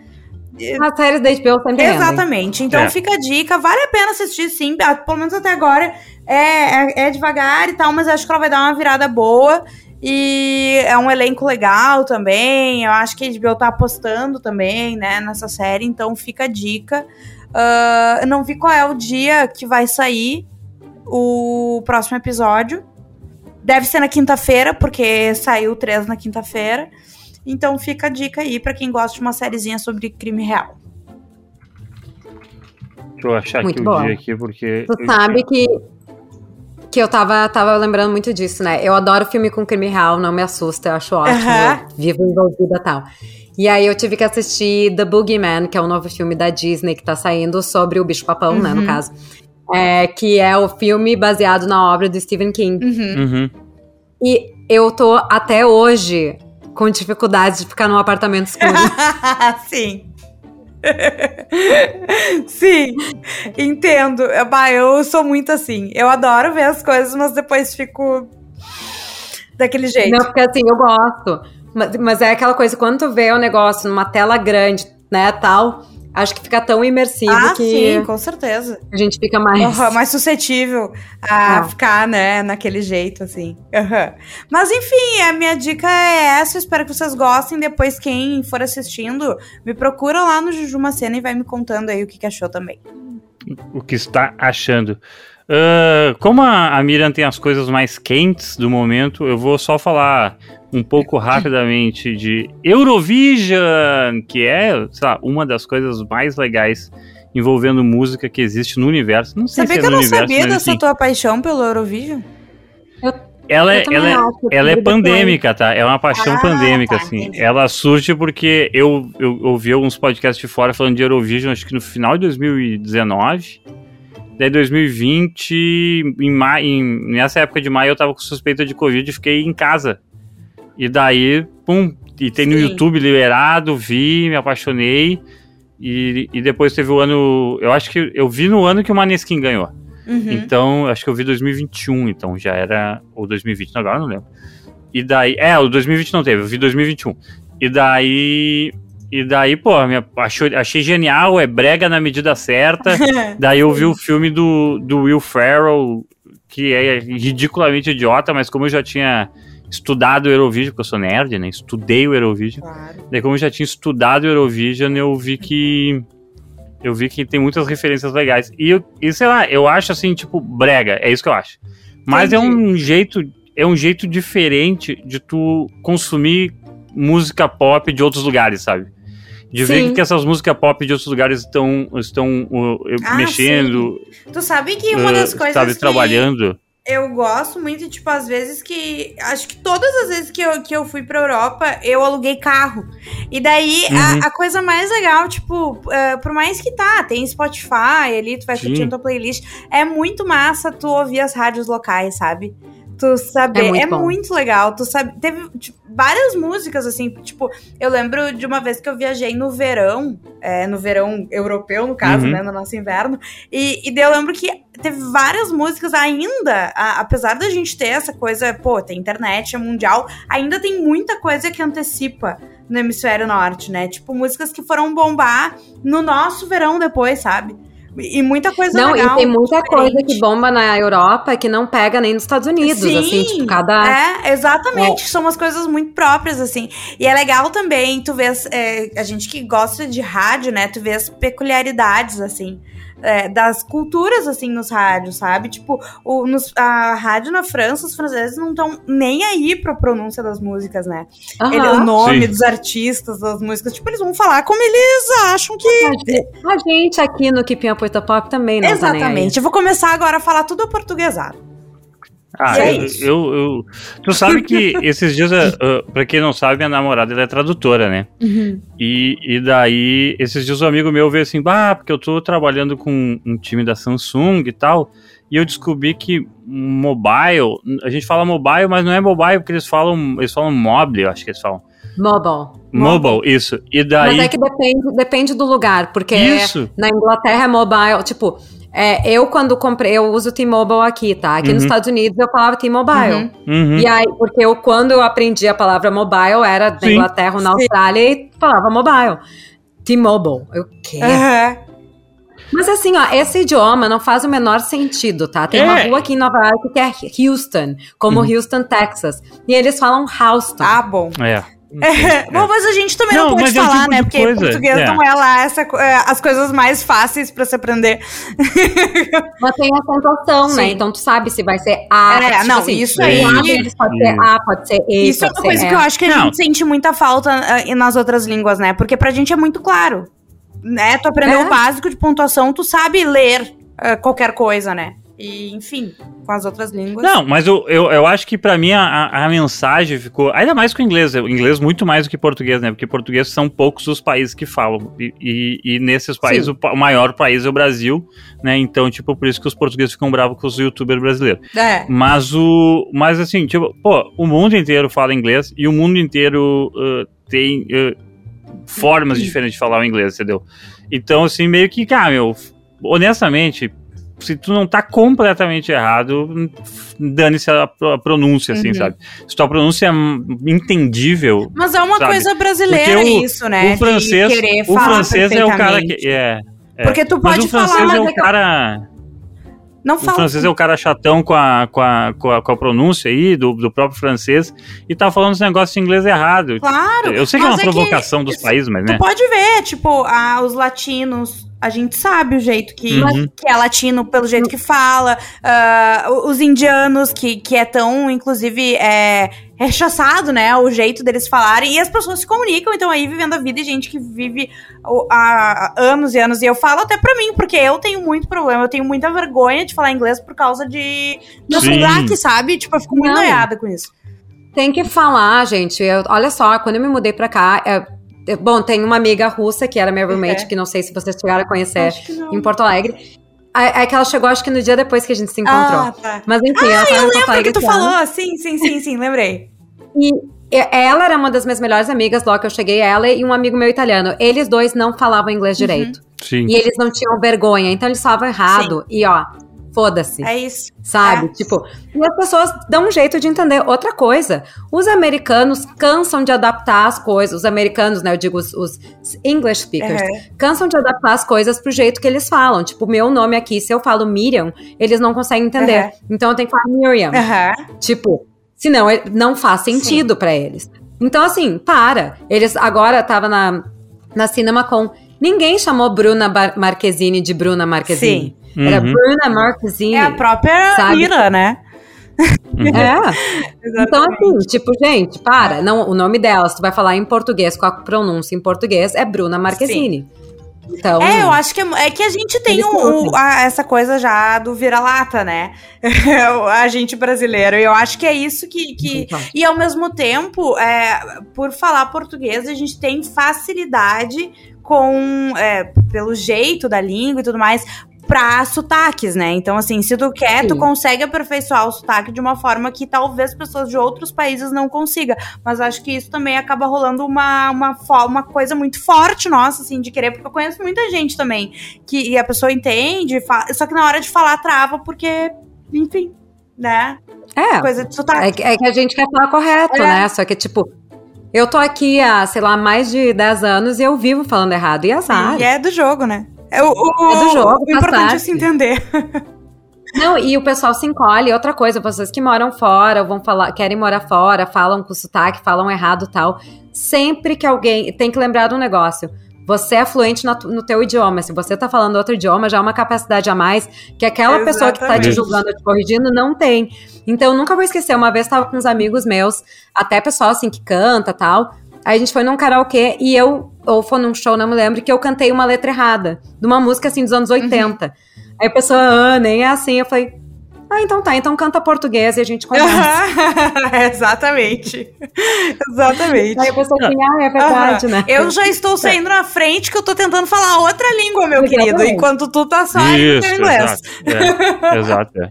As séries da HBO sempre. Exatamente. Então É. fica a dica, vale a pena assistir sim, pelo menos até agora é, é, é devagar e tal, mas acho que ela vai dar uma virada boa. E é um elenco legal também. Eu acho que a HBO tá apostando também, né, nessa série, então fica a dica. Ah, eu não vi qual é o dia que vai sair o próximo episódio. Deve ser na quinta-feira, porque saiu o 3 na quinta-feira. Então fica a dica aí pra quem gosta de uma sériezinha sobre crime real. Deixa eu achar Muito aqui boa. o dia aqui, porque. Tu sabe que, que eu tava, tava lembrando muito disso, né? Eu adoro filme com crime real, não me assusta, eu acho ótimo, vivo envolvida e tal. E aí eu tive que assistir The Boogeyman, que é um novo filme da Disney que tá saindo sobre o bicho-papão, né, no Uhum. caso. É, que é o filme baseado na obra do Stephen King. Uhum. Uhum. E eu tô até hoje com dificuldades de ficar num apartamento escuro. [laughs] Sim. [laughs] Sim, entendo. Eu, bah, eu sou muito assim. Eu adoro ver as coisas, mas depois fico daquele jeito. Não, porque assim, eu gosto. Mas, mas é aquela coisa, quando tu vê o negócio numa tela grande, né, tal, acho que fica tão imersivo ah, que sim, com certeza. a gente fica mais. Aham, mais suscetível a Ah. ficar, né, naquele jeito, assim. Aham. Mas enfim, a minha dica é essa. eu Espero que vocês gostem. Depois, quem for assistindo, me procura lá no Juju Macena e vai me contando aí o que, que achou também. O que está achando. Ah, como a, a Miriam tem as coisas mais quentes do momento, eu vou só falar um pouco [laughs] rapidamente de Eurovision, que é, sei lá, uma das coisas mais legais envolvendo música que existe no universo. Não sei Sabia se é que eu não universo, sabia dessa tua paixão pelo Eurovision? Ela, é- Eu ela, é- acho, eu ela é pandêmica, tá? É uma paixão Ah, pandêmica, tá, assim. entendi. Ela surge porque eu, eu ouvi alguns podcasts de fora falando de Eurovision, acho que no final de 2019. Daí 2020, em ma em, nessa época de maio, eu tava com suspeita de Covid e fiquei em casa. E daí, pum, e tem no Sim. YouTube liberado, vi, me apaixonei. E, e depois teve o ano. Eu acho que eu vi no ano que o Maneskin ganhou. Uhum. Então, acho que eu vi 2021, então já era. Ou 2020, agora eu não lembro. E daí. É, o 2020 não teve, eu vi 2021. E daí. E daí, pô, achou, achei genial, é brega na medida certa. [laughs] daí eu vi o filme do, do Will Ferrell, que é ridiculamente idiota, mas como eu já tinha estudado o Eurovision, porque eu sou nerd, né? Estudei o Eurovision. Claro. Daí, como eu já tinha estudado o Eurovision, eu vi que. Eu vi que tem muitas referências legais. E, e sei lá, eu acho assim, tipo, brega. É isso que eu acho. Mas Entendi. é um jeito. É um jeito diferente de tu consumir música pop de outros lugares, sabe? De sim. ver que essas músicas pop de outros lugares estão, estão uh, ah, mexendo. Sim. Tu sabe que uma das uh, coisas. Sabe, que... trabalhando eu gosto muito, tipo, às vezes que. Acho que todas as vezes que eu, que eu fui pra Europa, eu aluguei carro. E daí, uhum. a, a, coisa mais legal, tipo, uh, por mais que tá, tem Spotify ali, tu vai curtindo tua playlist, é muito massa tu ouvir as rádios locais, sabe? Tu saber. É muito, é muito legal. Tu sabe. Teve tipo, várias músicas, assim. Tipo, eu lembro de uma vez que eu viajei no verão, é, no verão europeu, no caso, uhum. né? No nosso inverno. E, e daí eu lembro que teve várias músicas ainda, a, apesar da gente ter essa coisa, pô, tem internet, é mundial, ainda tem muita coisa que antecipa no hemisfério norte, né? Tipo, músicas que foram bombar no nosso verão depois, sabe? E muita coisa não, legal. Não, e tem muita diferente. coisa que bomba na Europa que não pega nem nos Estados Unidos, Sim, assim, tipo, cada... É, exatamente, é. são umas coisas muito próprias, assim. E é legal também, tu vê, é, a gente que gosta de rádio, né, tu vê as peculiaridades, assim é, das culturas, assim, nos rádios, sabe? Tipo, o, nos, a rádio na França, os franceses não estão nem aí pra pronúncia das músicas, né? Uhum. Ele, o nome Sim. dos artistas, das músicas, tipo, eles vão falar como eles acham que... A gente aqui no With The Pop também não tá Exatamente. Tá Eu vou começar agora a falar tudo portuguesado. Ah, é eu, eu, eu, Tu sabe que [laughs] esses dias, uh, pra quem não sabe, minha namorada ela é tradutora, né? Uhum. E, e daí, esses dias um amigo meu veio assim, bah, porque eu tô trabalhando com um time da Samsung e tal, e eu descobri que mobile, a gente fala mobile, mas não é mobile, porque eles falam, eles falam mobile, eu acho que eles falam. Mobile. Mobile, isso. E daí... Mas é que depende, depende do lugar, porque isso. na Inglaterra é mobile, tipo, é, eu, quando comprei, eu uso T-Mobile aqui, tá? Aqui uhum. nos Estados Unidos eu falava T-Mobile. Uhum. Uhum. E aí, porque eu, quando eu aprendi a palavra mobile, era na Sim. Inglaterra ou na Austrália e falava mobile. T-Mobile. Eu quero. Mas assim, ó, esse idioma não faz o menor sentido, tá? Tem é. uma rua aqui em Nova York que é Houston, como uhum. Houston, Texas. E eles falam Houston. Ah, bom. É. É, bom, mas a gente também não, não pode falar, tipo né? Porque coisa. português é. não é lá essa, é, as coisas mais fáceis pra se aprender. [laughs] Mas tem a pontuação, né? Então tu sabe se vai ser A. É, tipo não, assim, isso aí. Pode ser A, pode ser E. Isso é uma coisa que eu acho que a não. gente sente muita falta uh, nas outras línguas, né? Porque pra gente é muito claro. Né? Tu aprendeu é. o básico de pontuação, tu sabe ler uh, qualquer coisa, né? E, enfim, com as outras línguas. Não, mas eu, eu, eu acho que para mim a, a mensagem ficou. Ainda mais com o inglês. O inglês muito mais do que português, né? Porque português são poucos os países que falam. E, e, e nesses países, o, o, maior país é o Brasil, né? Então, tipo, por isso que os portugueses ficam bravos com os youtubers brasileiros. É. Mas o. Mas assim, tipo, pô, o mundo inteiro fala inglês e o mundo inteiro uh, tem. Uh, formas diferentes de falar o inglês, entendeu? Então, assim, meio que, cara, meu, honestamente, se tu não tá completamente errado, dane-se a, a, pronúncia, assim, uhum. sabe? Se tua pronúncia é entendível. Mas é uma sabe? coisa brasileira o, isso, né? O francês, o francês é o cara que. É, é. Porque tu pode mas o francês falar, é o cara. Não fala. O francês é o cara chatão com a, com a, com a, com a pronúncia aí, do, do próprio francês, e tá falando esse negócio de inglês errado. Claro. Eu sei que é uma é provocação dos países, mas, né? Tu pode ver, tipo, ah, os latinos a gente sabe o jeito que, uhum. que é latino, pelo jeito que fala, uh, os indianos, que, que é tão, inclusive, é, rechaçado, né, o jeito deles falarem, e as pessoas se comunicam, então aí vivendo a vida, e gente que vive há anos e anos, e eu falo até pra mim, porque eu tenho muito problema, eu tenho muita vergonha de falar inglês por causa de meu sotaque, sabe? Tipo, eu fico muito noiada com isso. Tem que falar, gente. Eu, olha só, quando eu me mudei pra cá, Bom, tem uma amiga russa que era minha roommate, é. que não sei se vocês chegaram a conhecer em Porto Alegre. É que ela chegou, acho que no dia depois que a gente se encontrou. Ah, tá. Mas enfim, ah, ela tava eu lembro que tu falou. Sim, sim, sim, sim, lembrei. E ela era uma das minhas melhores amigas logo que eu cheguei, ela e um amigo meu italiano. Eles dois não falavam inglês uhum. direito. Sim. E eles não tinham vergonha, então eles falavam errado. Sim. E ó, foda-se. É isso. Sabe? É. Tipo, e as pessoas dão um jeito de entender. Outra coisa, os americanos cansam de adaptar as coisas, os americanos, né, eu digo os, os English speakers, Uhum. cansam de adaptar as coisas pro jeito que eles falam. Tipo, meu nome aqui, se eu falo Miriam, eles não conseguem entender. Uhum. Então eu tenho que falar Miriam. Aham. Tipo, senão ele- não faz sentido pra eles. Então, assim, para. Eles agora tava na, na CinemaCon. Ninguém chamou Bruna Bar- Marquezine de Bruna Marquezine. Era Uhum. Bruna Marquezine. É a própria Sabe? Ira, né? É. [laughs] Então, assim, tipo, gente, para. Não, o nome dela, se tu vai falar em português, com a pronúncia em português, é Bruna Marquezine. Então. É, eu acho que é, é que a gente tem um- um- a- essa coisa já do vira-lata, né? [laughs] a gente brasileiro. E eu acho que é isso que. que- Então. E ao mesmo tempo, é, por falar português, a gente tem facilidade com. é, pelo jeito da língua e tudo mais. Pra sotaques, né? Então, assim, se tu quer, tu Sim. consegue aperfeiçoar o sotaque de uma forma que talvez pessoas de outros países não consigam. Mas acho que isso também acaba rolando uma, uma, uma coisa muito forte nossa, assim, de querer, porque eu conheço muita gente também que e a pessoa entende, fa- só que na hora de falar trava, porque, enfim, né? É. Coisa de sotaque. É, que- é que a gente quer falar correto, É. né? Só que, tipo, eu tô aqui há, sei lá, mais de 10 anos e eu vivo falando errado. E azar. E é do jogo, né? É, o, o- É do jogo, O importante é se entender. Não, e o pessoal se encolhe. Outra coisa, vocês que moram fora, ou vão falar, querem morar fora, falam com sotaque, falam errado e tal. Sempre que alguém. Tem que lembrar de um negócio. Você é fluente na tu- no teu idioma. Se você tá falando outro idioma, já é uma capacidade a mais que aquela pessoa que tá te Exatamente. julgando, te corrigindo, não tem. Então, eu nunca vou esquecer. Uma vez tava com uns amigos meus, até pessoal assim que canta tal. Aí a gente foi num karaokê e eu, ou foi num show, não me lembro, que eu cantei uma letra errada. De uma música assim dos anos 80. Aí a pessoa, ah, nem é assim. Eu falei, ah, então tá, então canta português e a gente conversa. [laughs] Exatamente. Exatamente. Aí a pessoa assim, ah, é verdade, Aham. né? Eu já estou saindo na frente que eu tô tentando falar outra língua, meu Exatamente. querido, enquanto tu tá só Isso, teu inglês. exato. É, exato, é.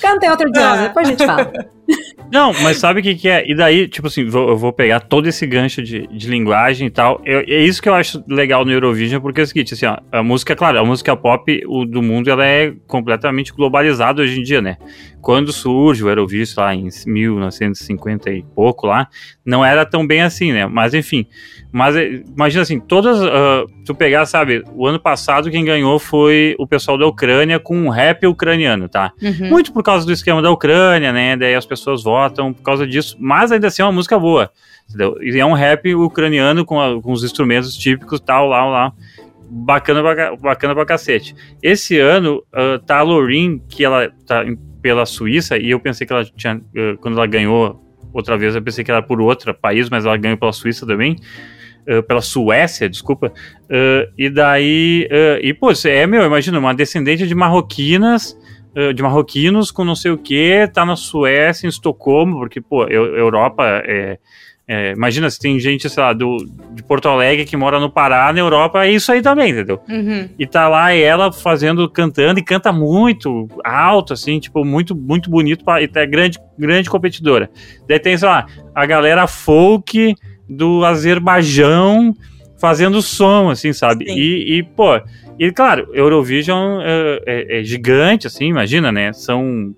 Canta em outro idioma, depois a gente fala. [laughs] Não, mas sabe o que, que é? E daí, tipo assim, vou- eu vou pegar todo esse gancho de, de linguagem e tal. Eu- é isso que eu acho legal no Eurovision, porque é o seguinte, assim, ó, a música, claro, a música pop o, do mundo, ela é completamente globalizada hoje em dia, né? Quando surge o Eurovision lá em 1950 e pouco lá, não era tão bem assim, né? Mas enfim, mas é, imagina assim, todas, ah, tu pegar, sabe, o ano passado quem ganhou foi o pessoal da Ucrânia com um rap ucraniano, tá? Uhum. Muito por causa do esquema da Ucrânia, né? Daí as pessoas votam por causa disso, mas ainda assim é uma música boa. Entendeu? E é um rap ucraniano com, a- com os instrumentos típicos, tal, lá, lá. Bacana pra, ca- bacana pra cacete. Esse ano ah, tá a Lorin, que ela tá pela Suíça, e eu pensei que ela tinha. ah, quando ela ganhou outra vez, eu pensei que era por outro país, mas ela ganhou pela Suíça também. ah, pela Suécia, desculpa. Ah, e daí. ah, e, pô, é, meu, imagina, uma descendente de marroquinas eh, de marroquinos com não sei o que, tá na Suécia, em Estocolmo, porque, pô, Eu- Europa é, é, imagina se tem gente, sei lá, do, de Porto Alegre que mora no Pará, na Europa, é isso aí também, entendeu? Uhum. E tá lá ela fazendo, cantando, e canta muito alto, assim, tipo, muito, muito bonito, pra, e tá grande, grande competidora. Daí tem, sei lá, a galera folk do Azerbaijão fazendo som, assim, sabe? E, e, pô, e claro, Eurovision é, é- é gigante, assim, imagina, né? São.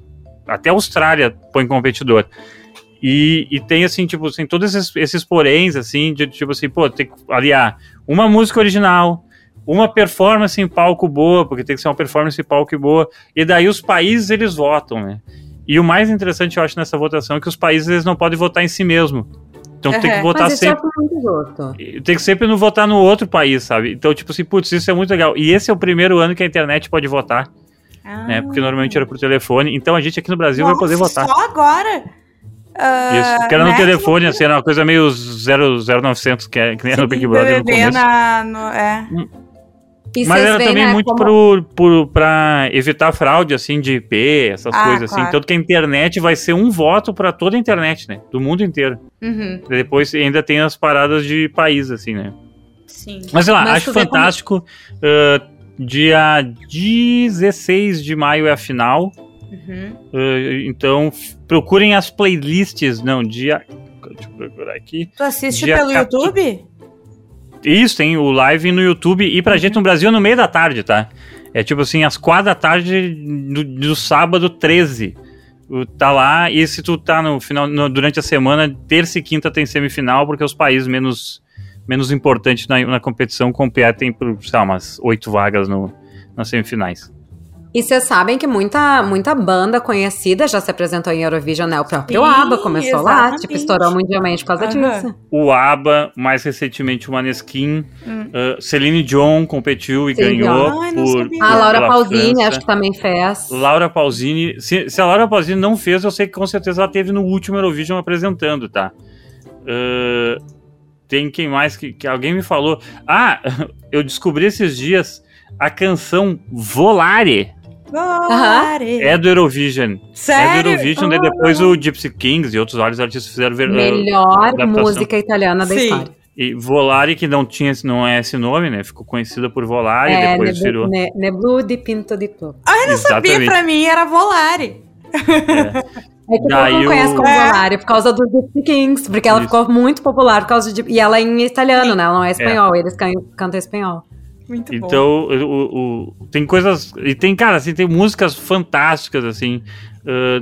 Até a Austrália põe competidor. E, e tem, assim, tipo, assim, todos esses, esses poréns, assim, de tipo assim, pô, tem que aliar uma música original, uma performance em palco boa, porque tem que ser uma performance em palco boa, e daí os países eles votam, né? E o mais interessante, eu acho, nessa votação é que os países eles não podem votar em si mesmo. Então tem que Uhum. votar isso sempre. é. Tem que sempre não votar no outro país, sabe? Então, tipo assim, putz, isso é muito legal. E esse é o primeiro ano que a internet pode votar, né? Porque normalmente era por telefone. Então a gente aqui no Brasil vai poder Nossa, votar. Só agora? Ah, Isso. Porque era no né? telefone, assim, era uma coisa meio 0, 0900, que, é, que nem era no Big Brother no começo. na, no, é. E Mas era também né, muito como- pro, pra evitar fraude, assim, de IP, essas Ah, coisas, assim. claro. Tanto que a internet vai ser um voto pra toda a internet, né? Do mundo inteiro. Uhum, Depois ainda tem as paradas de país, assim, né? sim. Mas sei lá, Mas acho vê como- fantástico. ah, dia 16 de maio é a final. Uhum. ah, então, procurem as playlists. Não, dia. Deixa eu procurar aqui. Tu assiste Dia pelo 14. YouTube? Isso, tem o live no YouTube. E Uhum. pra gente no Brasil é no meio da tarde, tá? É tipo assim, às quatro da tarde do, do sábado 13. O- Tá lá, e se tu tá no final, no- durante a semana, terça e quinta tem semifinal, porque os países menos, menos importantes na, na competição competem por, sei lá, umas oito vagas no, nas semifinais. E vocês sabem que muita, muita banda conhecida já se apresentou em Eurovision, né? O próprio Sim, ABBA começou lá, exatamente. tipo, estourou mundialmente por causa Aham. disso. O ABBA, mais recentemente o Maneskin, Hum. uh, Celine Dion competiu e Sim, ganhou Ai, por, sabia. A Laura Pausini, França. acho que também fez. Laura Pausini, se, se a Laura Pausini não fez, eu sei que com certeza ela teve no último Eurovision apresentando, tá? Uh, tem quem mais que, que alguém me falou. Ah, [laughs] eu descobri esses dias a canção Volare É do Eurovision. É do Sério? Eurovision, daí depois o Gypsy Kings e outros vários artistas fizeram ver, Melhor adaptação. música italiana da Sim. história. E Volare, que não tinha não é esse nome, né? Ficou conhecida por Volare, É, depois virou. ne, Neblu di Pinto di Plo. Ah, eu não sabia, Exatamente. pra mim era Volare. É que Daí todo mundo o- conhece como É. Volare por causa do Gypsy Kings, porque ela Isso. ficou muito popular por causa de. E ela é em italiano, Sim. né? Ela não é espanhol, eles can, cantam espanhol. Muito bom. Então, o, o- tem coisas. E tem, cara, assim, tem músicas fantásticas, assim. Uh,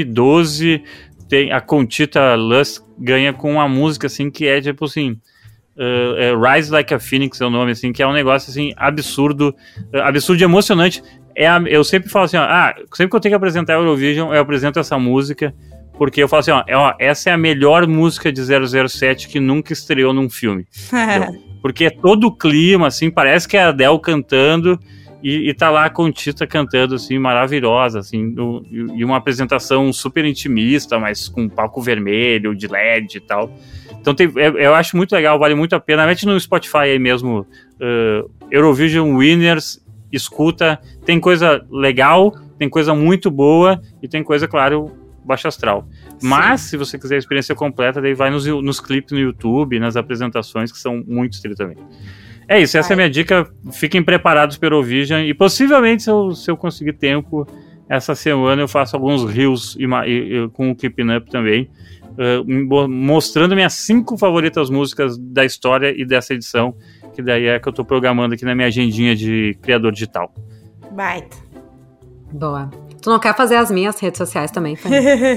2012, tem a Conchita Lust ganha com uma música, assim, que é tipo assim. uh, é Rise Like a Phoenix é o nome, assim, que é um negócio, assim, absurdo. uh, absurdo e emocionante. É a- eu sempre falo assim, ó, ah, sempre que eu tenho que apresentar a Eurovision, eu apresento essa música. Porque eu falo assim, ó, é, ó, essa é a melhor música de 007 que nunca estreou num filme. [laughs] Porque é todo o clima, assim, parece que é a Adele cantando e, e tá lá a Contita cantando, assim, maravilhosa, assim, no- e, e uma apresentação super intimista, mas com palco vermelho, de LED e tal. Então tem, é- eu acho muito legal, vale muito a pena. Mete no Spotify aí mesmo, uh, Eurovision Winners, escuta, tem coisa legal, tem coisa muito boa e tem coisa, claro, baixa astral. Mas, se você quiser a experiência completa, daí vai nos, nos clipes no YouTube, nas apresentações, que são muito estrelas também. É isso, essa é a minha dica. Fiquem preparados para o Eurovision e possivelmente, se eu, se eu conseguir tempo, essa semana eu faço alguns reels e e- e- com o Keeping Up também, mo- mostrando minhas cinco favoritas músicas da história e dessa edição, que daí é que eu tô programando aqui na minha agendinha de criador digital. Baita. Boa. Tu não quer fazer as minhas redes sociais também?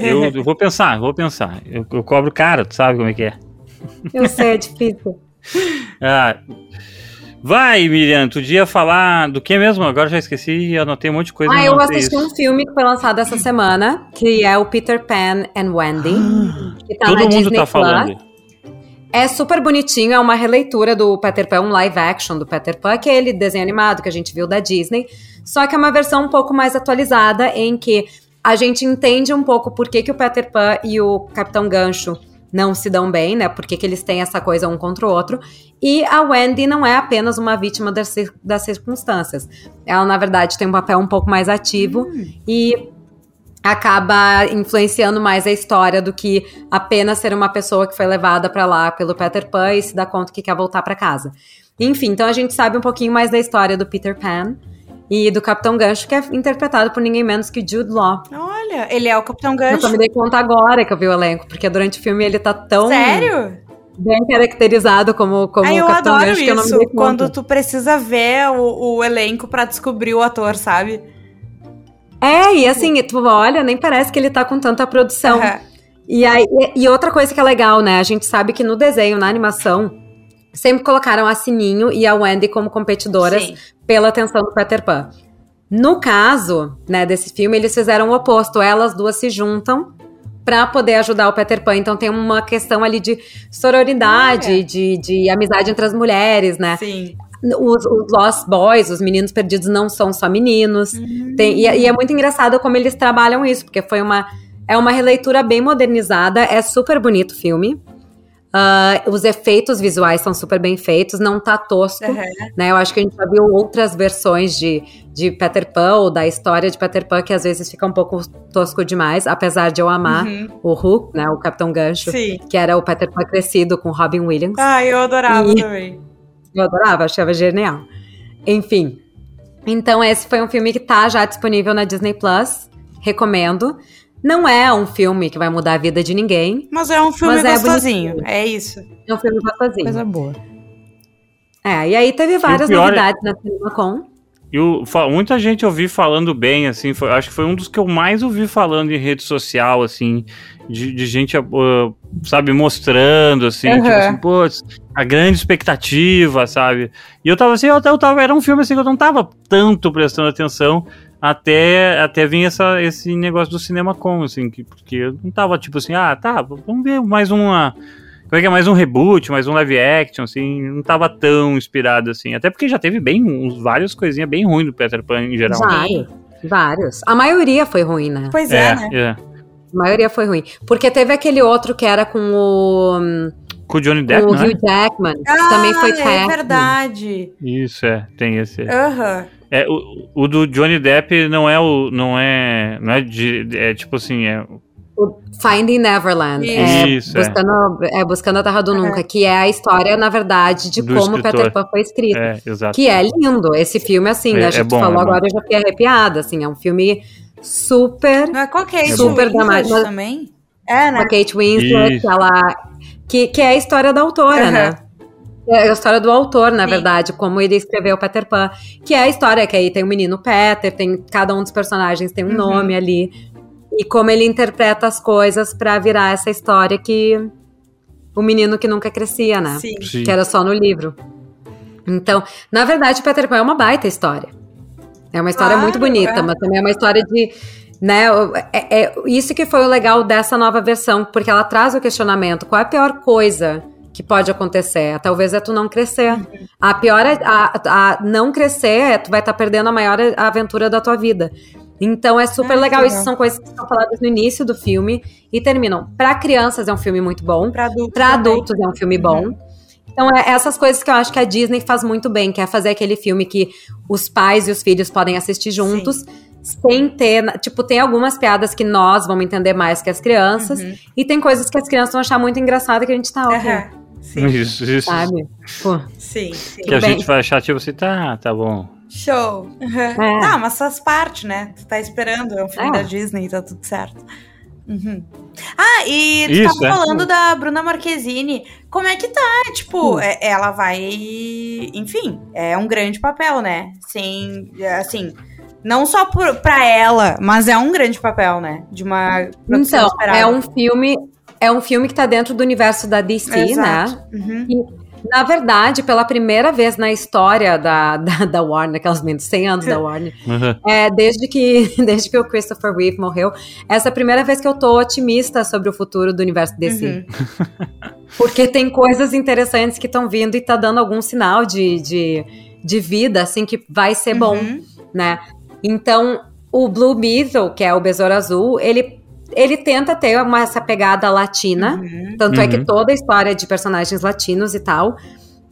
Eu, [laughs] eu vou pensar, vou pensar. Eu, eu cobro caro, tu sabe como é que é. Eu sei, é difícil. [laughs] Ah, vai, Miriam, tu ia falar do que mesmo? Agora já esqueci e anotei um monte de coisa. Ah, eu assisti isso. um filme que foi lançado essa semana, que é o Peter Pan and Wendy. que tá Todo mundo Disney tá Plus. falando. É super bonitinho, é uma releitura do Peter Pan, um live action do Peter Pan, aquele desenho animado que a gente viu da Disney. Só que é uma versão um pouco mais atualizada, em que a gente entende um pouco por que, que o Peter Pan e o Capitão Gancho não se dão bem, né? Por que, que eles têm essa coisa um contra o outro. E a Wendy não é apenas uma vítima das, das circunstâncias. Ela, na verdade, tem um papel um pouco mais ativo e acaba influenciando mais a história do que apenas ser uma pessoa que foi levada pra lá pelo Peter Pan e se dá conta que quer voltar pra casa. Enfim, então a gente sabe um pouquinho mais da história do Peter Pan e do Capitão Gancho, que é interpretado por ninguém menos que Jude Law. Olha, ele é o Capitão Eu Gancho. só me dei conta agora que eu vi o elenco, porque durante o filme ele tá tão Sério? bem caracterizado como, como o eu Capitão Gancho que eu não me isso, dei conta. quando tu precisa ver o, o elenco pra descobrir o ator, sabe? É, e assim, tu olha, nem parece que ele tá com tanta produção. Aham. E, aí, e outra coisa que é legal, né? A gente sabe que no desenho, na animação, sempre colocaram a Sininho e a Wendy como competidoras Sim. pela atenção do Peter Pan. No caso, né, desse filme, eles fizeram o oposto. Elas duas se juntam pra poder ajudar o Peter Pan. Então tem uma questão ali de sororidade, Olha. de, de amizade entre as mulheres, né? Sim. Os, os Lost Boys, os meninos perdidos, não são só meninos. Tem- e, e é muito engraçado como eles trabalham isso, porque foi uma. É uma releitura bem modernizada, é super bonito o filme. Ah, os efeitos visuais são super bem feitos, não tá tosco, Aham. né? Eu acho que a gente já viu outras versões de, de Peter Pan ou da história de Peter Pan que às vezes fica um pouco tosco demais, apesar de eu amar Uhum. o Hulk, né? O Capitão Gancho, Sim. que era o Peter Pan crescido com Robin Williams. Ah, eu adorava E- também. Eu adorava, achava genial. Enfim. Então, esse foi um filme que tá já disponível na Disney Plus. Recomendo. Não é um filme que vai mudar a vida de ninguém. Mas é um filme é gostosinho. É, isso. É um filme gostosinho. boa. É, e aí teve várias é- novidades na CinemaCon. eu, muita gente ouvi falando bem, assim, foi, acho que foi um dos que eu mais ouvi falando em rede social, assim, de, de gente, uh, sabe, mostrando, assim, uhum. tipo assim, pô, a grande expectativa, sabe? E eu tava assim, eu, eu tava, era um filme assim que eu não tava tanto prestando atenção até, até vir essa, esse negócio do cinema com, assim, que, porque eu não tava tipo assim, ah, tá, vamos ver mais uma como é que é mais um reboot, mais um live action, assim, não tava tão inspirado assim. Até porque já teve bem uns várias coisinhas bem ruins do Peter Pan em geral. Vários, vários. A maioria foi ruim, né? Pois é, é né? É. A maioria foi ruim. Porque teve aquele outro que era com o. Com o Johnny Depp, com o Hugh Jackman, ah, que também foi é verdade. Isso, é, tem esse. Aham. Uhum. É, o, o do Johnny Depp não é o. não é. Não é de. É tipo assim, é Finding Neverland. Isso, é, buscando, é. é. Buscando a Terra do Nunca, que é a história, na verdade, de do como escritor. Peter Pan foi escrito. É, exato. Que é lindo. Esse filme, assim, é, a gente é bom, falou é agora, eu já fiquei arrepiada, assim, é um filme super... Não é com a Kate super dramático. também? É, né? Com a Kate Winslet, que, ela, que, que é a história da autora, uhum. né? É a história do autor, na Sim. verdade, como ele escreveu Peter Pan. Que é a história que aí tem o menino Peter, tem cada um dos personagens tem um uhum. nome ali e como ele interpreta as coisas para virar essa história que o menino que nunca crescia, né? Sim. Sim. Que era só no livro. Então, na verdade, Peter Pan é uma baita história. É uma história claro, muito bonita, é. mas também é uma história de né? É, é, isso que foi o legal dessa nova versão, porque ela traz o questionamento: qual é a pior coisa que pode acontecer? Talvez é tu não crescer. A pior é a, a, não crescer, é tu vai estar tá perdendo a maior aventura da tua vida. Então é super ah, legal. Isso são coisas que são faladas no início do filme e terminam. Para crianças é um filme muito bom. Para adultos, pra adultos é um filme bom. Uhum. Então, é essas coisas que eu acho que a Disney faz muito bem, que é fazer aquele filme que os pais e os filhos podem assistir juntos. Sim. Sem ter. Tipo, tem algumas piadas que nós vamos entender mais que as crianças. Uhum. E tem coisas que as crianças vão achar muito engraçada que a gente tá ouvindo. Uhum. Sim. [laughs] Isso, isso. Sabe? Pô. Sim, sim. Que a bem. gente vai achar, tipo assim, tá, tá bom. Show. Uhum. É. [laughs] Ah, mas faz parte, né? Tu tá esperando, é um filme é. da Disney, tá tudo certo. Uhum. Ah, e tu Isso, tava é. falando da Bruna Marquezine. Como é que tá? Tipo, hum. ela vai. Enfim, é um grande papel, né? Sim, assim. Não só por, pra ela, mas é um grande papel, né? De uma Então, esperada. é um filme. É um filme que tá dentro do universo da DC, né? Exato. né? Uhum. E na verdade, pela primeira vez na história da, [laughs] da, da Warner, aquelas menos 100 anos da Warner, uhum. é, desde, que, [laughs] desde que o Christopher Reeve morreu, essa é a primeira vez que eu tô otimista sobre o futuro do universo DC. Uhum. [laughs] Porque tem coisas interessantes que estão vindo e tá dando algum sinal de, de, de vida, assim, que vai ser bom, uhum. né? Então, o Blue Beetle, que é o Besouro Azul, ele ele tenta ter uma, essa pegada latina, uhum. tanto uhum. é que uhum. toda a história de personagens latinos e tal.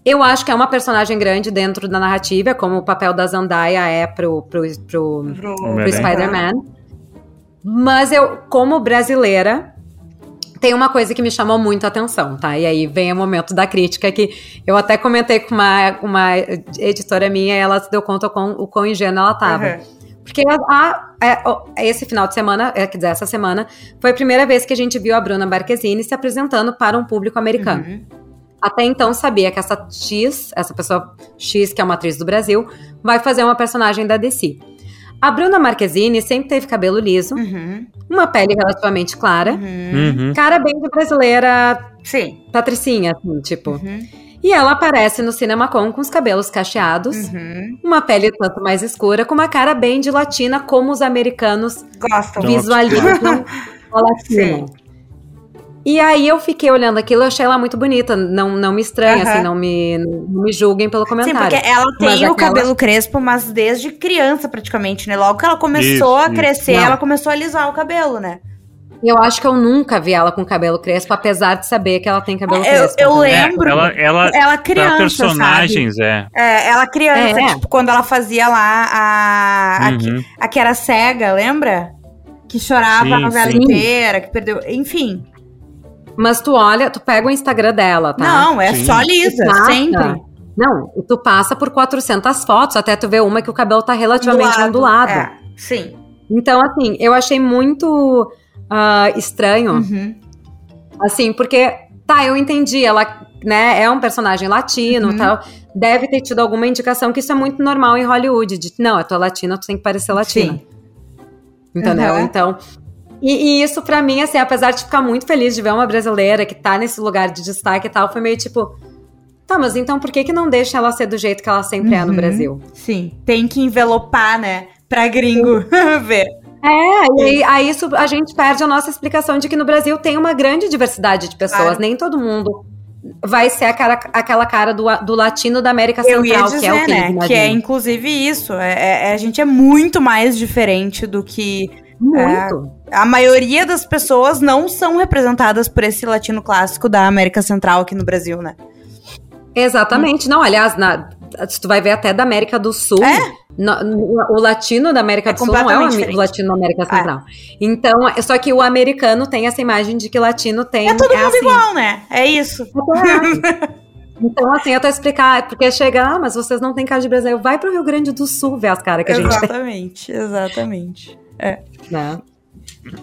Eu acho que é uma personagem grande dentro da narrativa, como o papel da Zendaya é pro, pro, pro, pro, pro Spider-Man. Mas eu, como brasileira, tem uma coisa que me chamou muito a atenção, tá? E aí vem o momento da crítica que eu até comentei com uma, uma editora minha e ela se deu conta com o quão ingênua ela tava. Uhum. Porque a, a, a, esse final de semana, é, quer dizer, essa semana, foi a primeira vez que a gente viu a Bruna Marquezine se apresentando para um público americano. Uhum. Até então sabia que essa X, essa pessoa X, que é uma atriz do Brasil, vai fazer uma personagem da DC. A Bruna Marquezine sempre teve cabelo liso, uhum. uma pele relativamente clara, uhum. cara bem de brasileira, Sim. patricinha, assim, tipo. Uhum. E ela aparece no CinemaCon com os cabelos cacheados, uhum. uma pele tanto mais escura, com uma cara bem de latina, como os americanos Gostam. visualizam [laughs] a latina. E aí eu fiquei olhando aquilo, eu achei ela muito bonita. Não, não me estranha, uhum. assim, não me, não me julguem pelo comentário. Sim, porque ela tem mas o aquela... cabelo crespo, mas desde criança, praticamente, né? Logo que ela começou isso, a crescer, isso. ela começou a alisar o cabelo, né? Eu acho que eu nunca vi ela com cabelo crespo, apesar de saber que ela tem cabelo eu, crespo. Eu lembro. ela, ela, ela criança, personagens, sabe? é. é. Ela criança, é. tipo, quando ela fazia lá a, uhum. a, a, que era cega, lembra? Que chorava sim, a novela sim. inteira, que perdeu. Enfim. Mas tu olha, tu pega o Instagram dela, tá? Não, é sim. só lisa, sempre. Não, tu passa por 400 fotos até tu ver uma que o cabelo tá relativamente ondulado. É, sim. Então, assim, eu achei muito uh, estranho. Uhum. Assim, porque tá, eu entendi, ela né, é um personagem latino Uhum. tal. Deve ter tido alguma indicação que isso é muito normal em Hollywood. De, não, eu tô latina, tu tem que parecer latina. Sim. Entendeu? Uhum. Então. E, e isso pra mim, assim, apesar de ficar muito feliz de ver uma brasileira que tá nesse lugar de destaque e tal, foi meio tipo. Tá, mas então por que que não deixa ela ser do jeito que ela sempre é no Uhum. Brasil? Sim. Tem que envelopar, né? Pra gringo [laughs] ver. É, e aí, aí isso, a gente perde a nossa explicação de que no Brasil tem uma grande diversidade de pessoas. Claro. Nem todo mundo vai ser aquela, aquela cara do, do latino da América Central, dizer, que é o que né? Que é inclusive isso. É, é- a gente é muito mais diferente do que Muito. a maioria das pessoas não são representadas por esse latino clássico da América Central aqui no Brasil, né? Exatamente. Não, aliás, na, se tu vai ver até da América do Sul, É? no- no- o latino da América É do Sul não é o, diferente. latino da América Central. Então, é só que o americano tem essa imagem de que latino tem. É todo mundo assim. igual, né? É isso. [laughs] Então, assim, eu tô explicar, porque chega, ah, mas vocês não têm cara de Brasil. Vai pro Rio Grande do Sul ver as caras que a gente tem. exatamente, exatamente. né?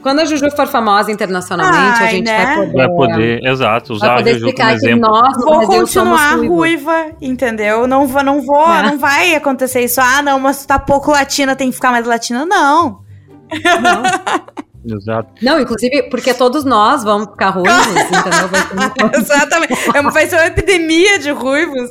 Quando a Juju for famosa internacionalmente, a Ai, gente né? vai poder. Vai poder, exato, usar vai a poder Juju como exemplo. nós Vou continuar ruiva, entendeu? Não vou, não vou, É. não vai acontecer isso. Ah, não, mas tu tá pouco latina, tem que ficar mais latina. Não. Não. [laughs] Exato. Não, inclusive, porque todos nós vamos ficar ruivos, [laughs] entendeu? Vai ser [laughs] Exatamente. É uma- Vai ser uma epidemia de ruivos.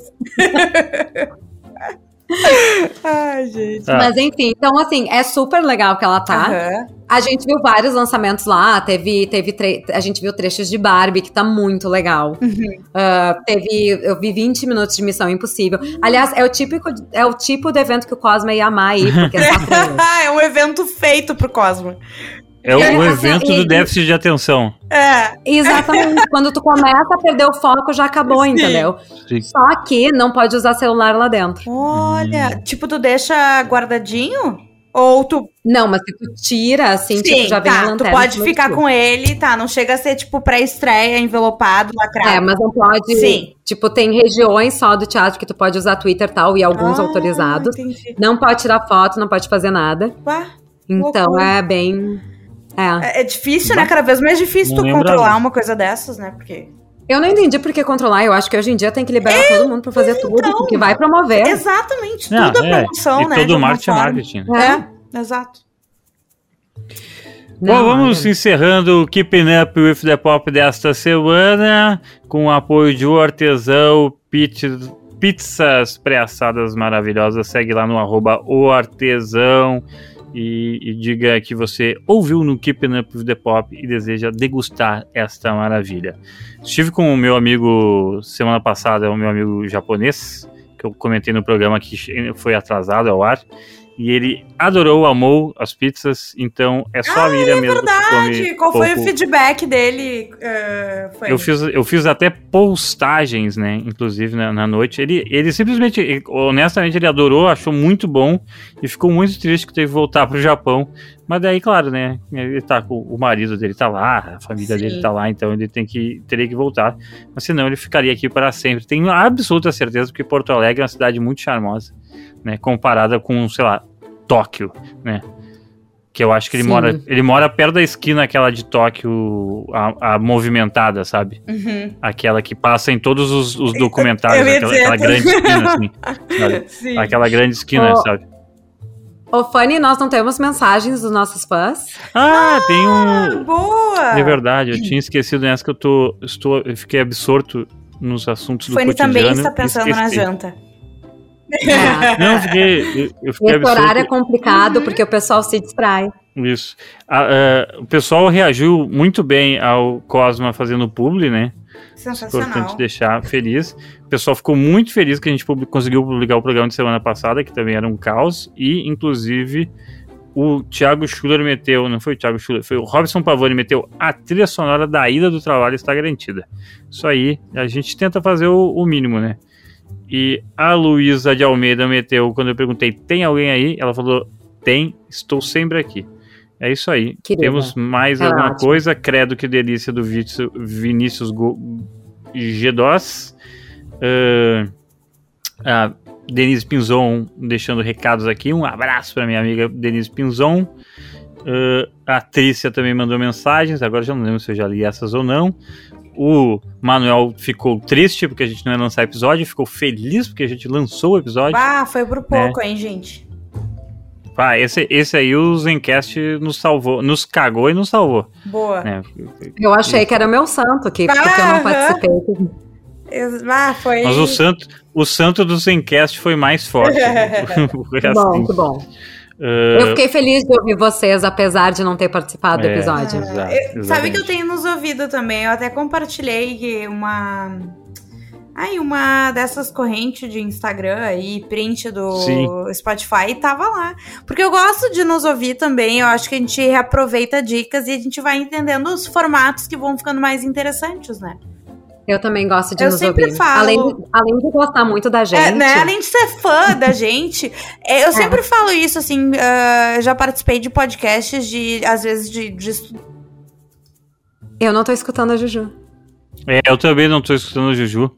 [laughs] Ai, gente. Ah. Mas enfim, então assim, é super legal que ela tá. Aham. A gente viu vários lançamentos lá, teve, teve tre- a gente viu trechos de Barbie, que tá muito legal. Uhum. Ah, teve, eu vi 20 minutos de Missão Impossível. Aliás, é o, típico, é o tipo de evento que o Cosma ia amar aí, porque é [laughs] é um evento feito pro Cosmo. É o, É, o assim, evento e- do déficit de atenção. É. Exatamente. [laughs] Quando tu começa a perder o foco, já acabou, Sim. entendeu? Sim. Só que não pode usar celular lá dentro. Olha, tipo, tu deixa guardadinho? Ou tu. Não, mas se tu tira, assim, tipo, já vem a tá. Tu lanterna. pode no ficar com ele, tá? Não chega a ser, tipo, pré-estreia, envelopado, lacrado. É, mas não pode. Sim. Tipo, tem regiões só do teatro que tu pode usar Twitter e tal, e alguns Ah, autorizados. Entendi. Não pode tirar foto, não pode fazer nada. Ué, Então Loucura. é bem. É. É, é difícil, né? Cada vez mais difícil Não tu controlar uma coisa dessas, né? Porque. Eu não entendi por que controlar. Eu acho que hoje em dia tem que liberar todo mundo pra fazer tudo, então. porque vai promover. Exatamente, Não, tudo é é. promoção, e né? todo marketing é marketing. né? É, exato. Não, Bom, vamos olha. encerrando o Keeping Up with the Pop desta semana, com o apoio de O Artesão, pizzas pré-assadas maravilhosas. Segue lá no arroba O Artesão e, e diga que você ouviu no Keeping Up with the Pop e deseja degustar esta maravilha. Estive com o meu amigo semana passada, o meu amigo japonês, que eu comentei no programa que foi atrasado ao ar. E ele adorou, amou as pizzas, então é só a Miriam mesmo que Verdade. come Qual foi o pouco. feedback dele? foi... Eu fiz, eu fiz até postagens, né? Inclusive na, na noite. Ele, ele simplesmente, ele- honestamente, ele adorou, achou muito bom e ficou muito triste que teve que voltar pro Japão. Mas daí, claro, né? Ele tá com o marido dele tá lá, a família Sim. dele tá lá, então ele tem que teria que voltar. Mas senão ele ficaria aqui para sempre. Tenho absoluta certeza que Porto Alegre é uma cidade muito charmosa, né? Comparada com, sei lá, Tóquio, né? Que eu acho que ele Sim. mora, ele mora perto da esquina aquela de Tóquio, a, a movimentada, sabe? Uhum. Aquela que passa em todos os, os [laughs] documentários, aquela, dizer. aquela grande esquina, [laughs] assim. Aquela grande esquina, Oh. sabe? Ô, Fanny, nós não temos mensagens dos nossos fãs. Ah, tem um. Boa! É verdade, eu tinha esquecido nessa que eu tô. Estou, eu fiquei absorto nos assuntos do Fanny cotidiano. também está pensando na janta. É. [laughs] Não, eu fiquei, eu, eu fiquei Esse horário é complicado, porque o pessoal se distrai. Isso. A- a- o pessoal reagiu muito bem ao Cosma fazendo publi, né? Sensacional. Importante deixar feliz. O pessoal ficou muito feliz que a gente publi- conseguiu publicar o programa de semana passada, que também era um caos. E, inclusive, o Thiago Schuller meteu, não foi o Thiago Schuller, foi o Robson Pavone meteu a trilha sonora da ida do trabalho está garantida. Isso aí, a gente tenta fazer o, o mínimo, né? E a Luísa de Almeida meteu, quando eu perguntei, tem alguém aí? Ela falou, tem, estou sempre aqui. É isso aí. Querida. Temos mais É alguma ótimo. coisa? Credo que delícia do Vinícius, G2. Ah, a Denise Pinzon deixando recados aqui. Um abraço para minha amiga Denise Pinzon. Ah, a Trícia também mandou mensagens. Agora já não lembro se eu já li essas ou não. O Manuel ficou triste porque a gente não ia lançar episódio, ficou feliz porque a gente lançou o episódio. Ah, foi por pouco, hein, gente? Ah, esse, esse aí o Zencast nos salvou, nos cagou e nos salvou. Boa. né? Eu achei que era meu santo aqui, porque eu não participei. Ah, foi. Mas o santo, o santo do Zencast foi mais forte. [laughs] Que resto, bom, que bom. Ah, Eu fiquei feliz de ouvir vocês, apesar de não ter participado do É. episódio. Exato, Eu- sabe que eu tenho nos ouvido também? Eu até compartilhei que uma. Aí, uma dessas correntes de Instagram aí, print do Sim. Spotify, e tava lá. Porque eu gosto de nos ouvir também. Eu acho que a gente reaproveita dicas e a gente vai entendendo os formatos que vão ficando mais interessantes, né? Eu também gosto de Eu nos sempre ouvir. falo- Além, de, além de gostar muito da gente. É, né? Além de ser fã da gente, é, eu sempre falo isso, assim, ah, já participei de podcasts de, às vezes, de, de Eu não tô escutando a Juju. É, eu também não tô escutando a Juju.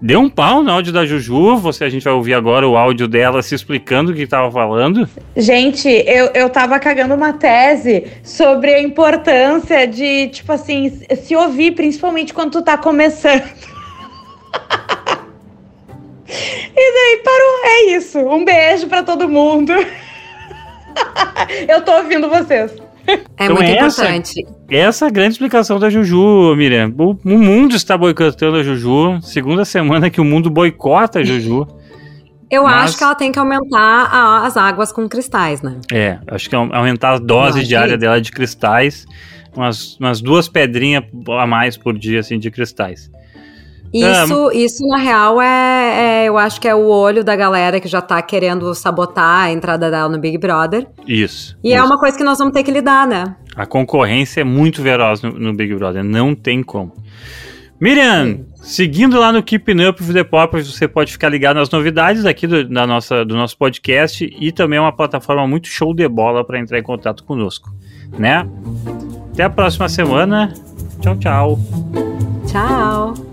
Deu um pau no áudio da Juju. Você, a gente vai ouvir agora o áudio dela se explicando o que tava falando. Gente, eu, eu tava cagando uma tese sobre a importância de, tipo assim, se ouvir, principalmente quando tu tá começando. [laughs] e daí parou, é isso. Um beijo pra todo mundo. [laughs] eu tô ouvindo vocês. É Então muito essa? importante. Essa é a grande explicação da Juju, Miriam. O, o mundo está boicotando a Juju. Segunda semana que o mundo boicota a Juju. Eu Mas- acho que ela tem que aumentar a- as águas com cristais, né? É, acho que aumentar a dose diária dela de cristais. Umas, umas duas pedrinhas a mais por dia, assim, de cristais. Isso, isso na real, é, é- Eu acho que é o olho da galera que já tá querendo sabotar a entrada dela no Big Brother. Isso. E é isso. uma coisa que nós vamos ter que lidar, né? A concorrência é muito veroz no, no Big Brother, não tem como. Miriam, seguindo lá no Keeping Up with the Pop, você pode ficar ligado nas novidades aqui do, da nossa, do nosso podcast e também é uma plataforma muito show de bola para entrar em contato conosco, né? Até a próxima semana. Tchau, tchau. Tchau!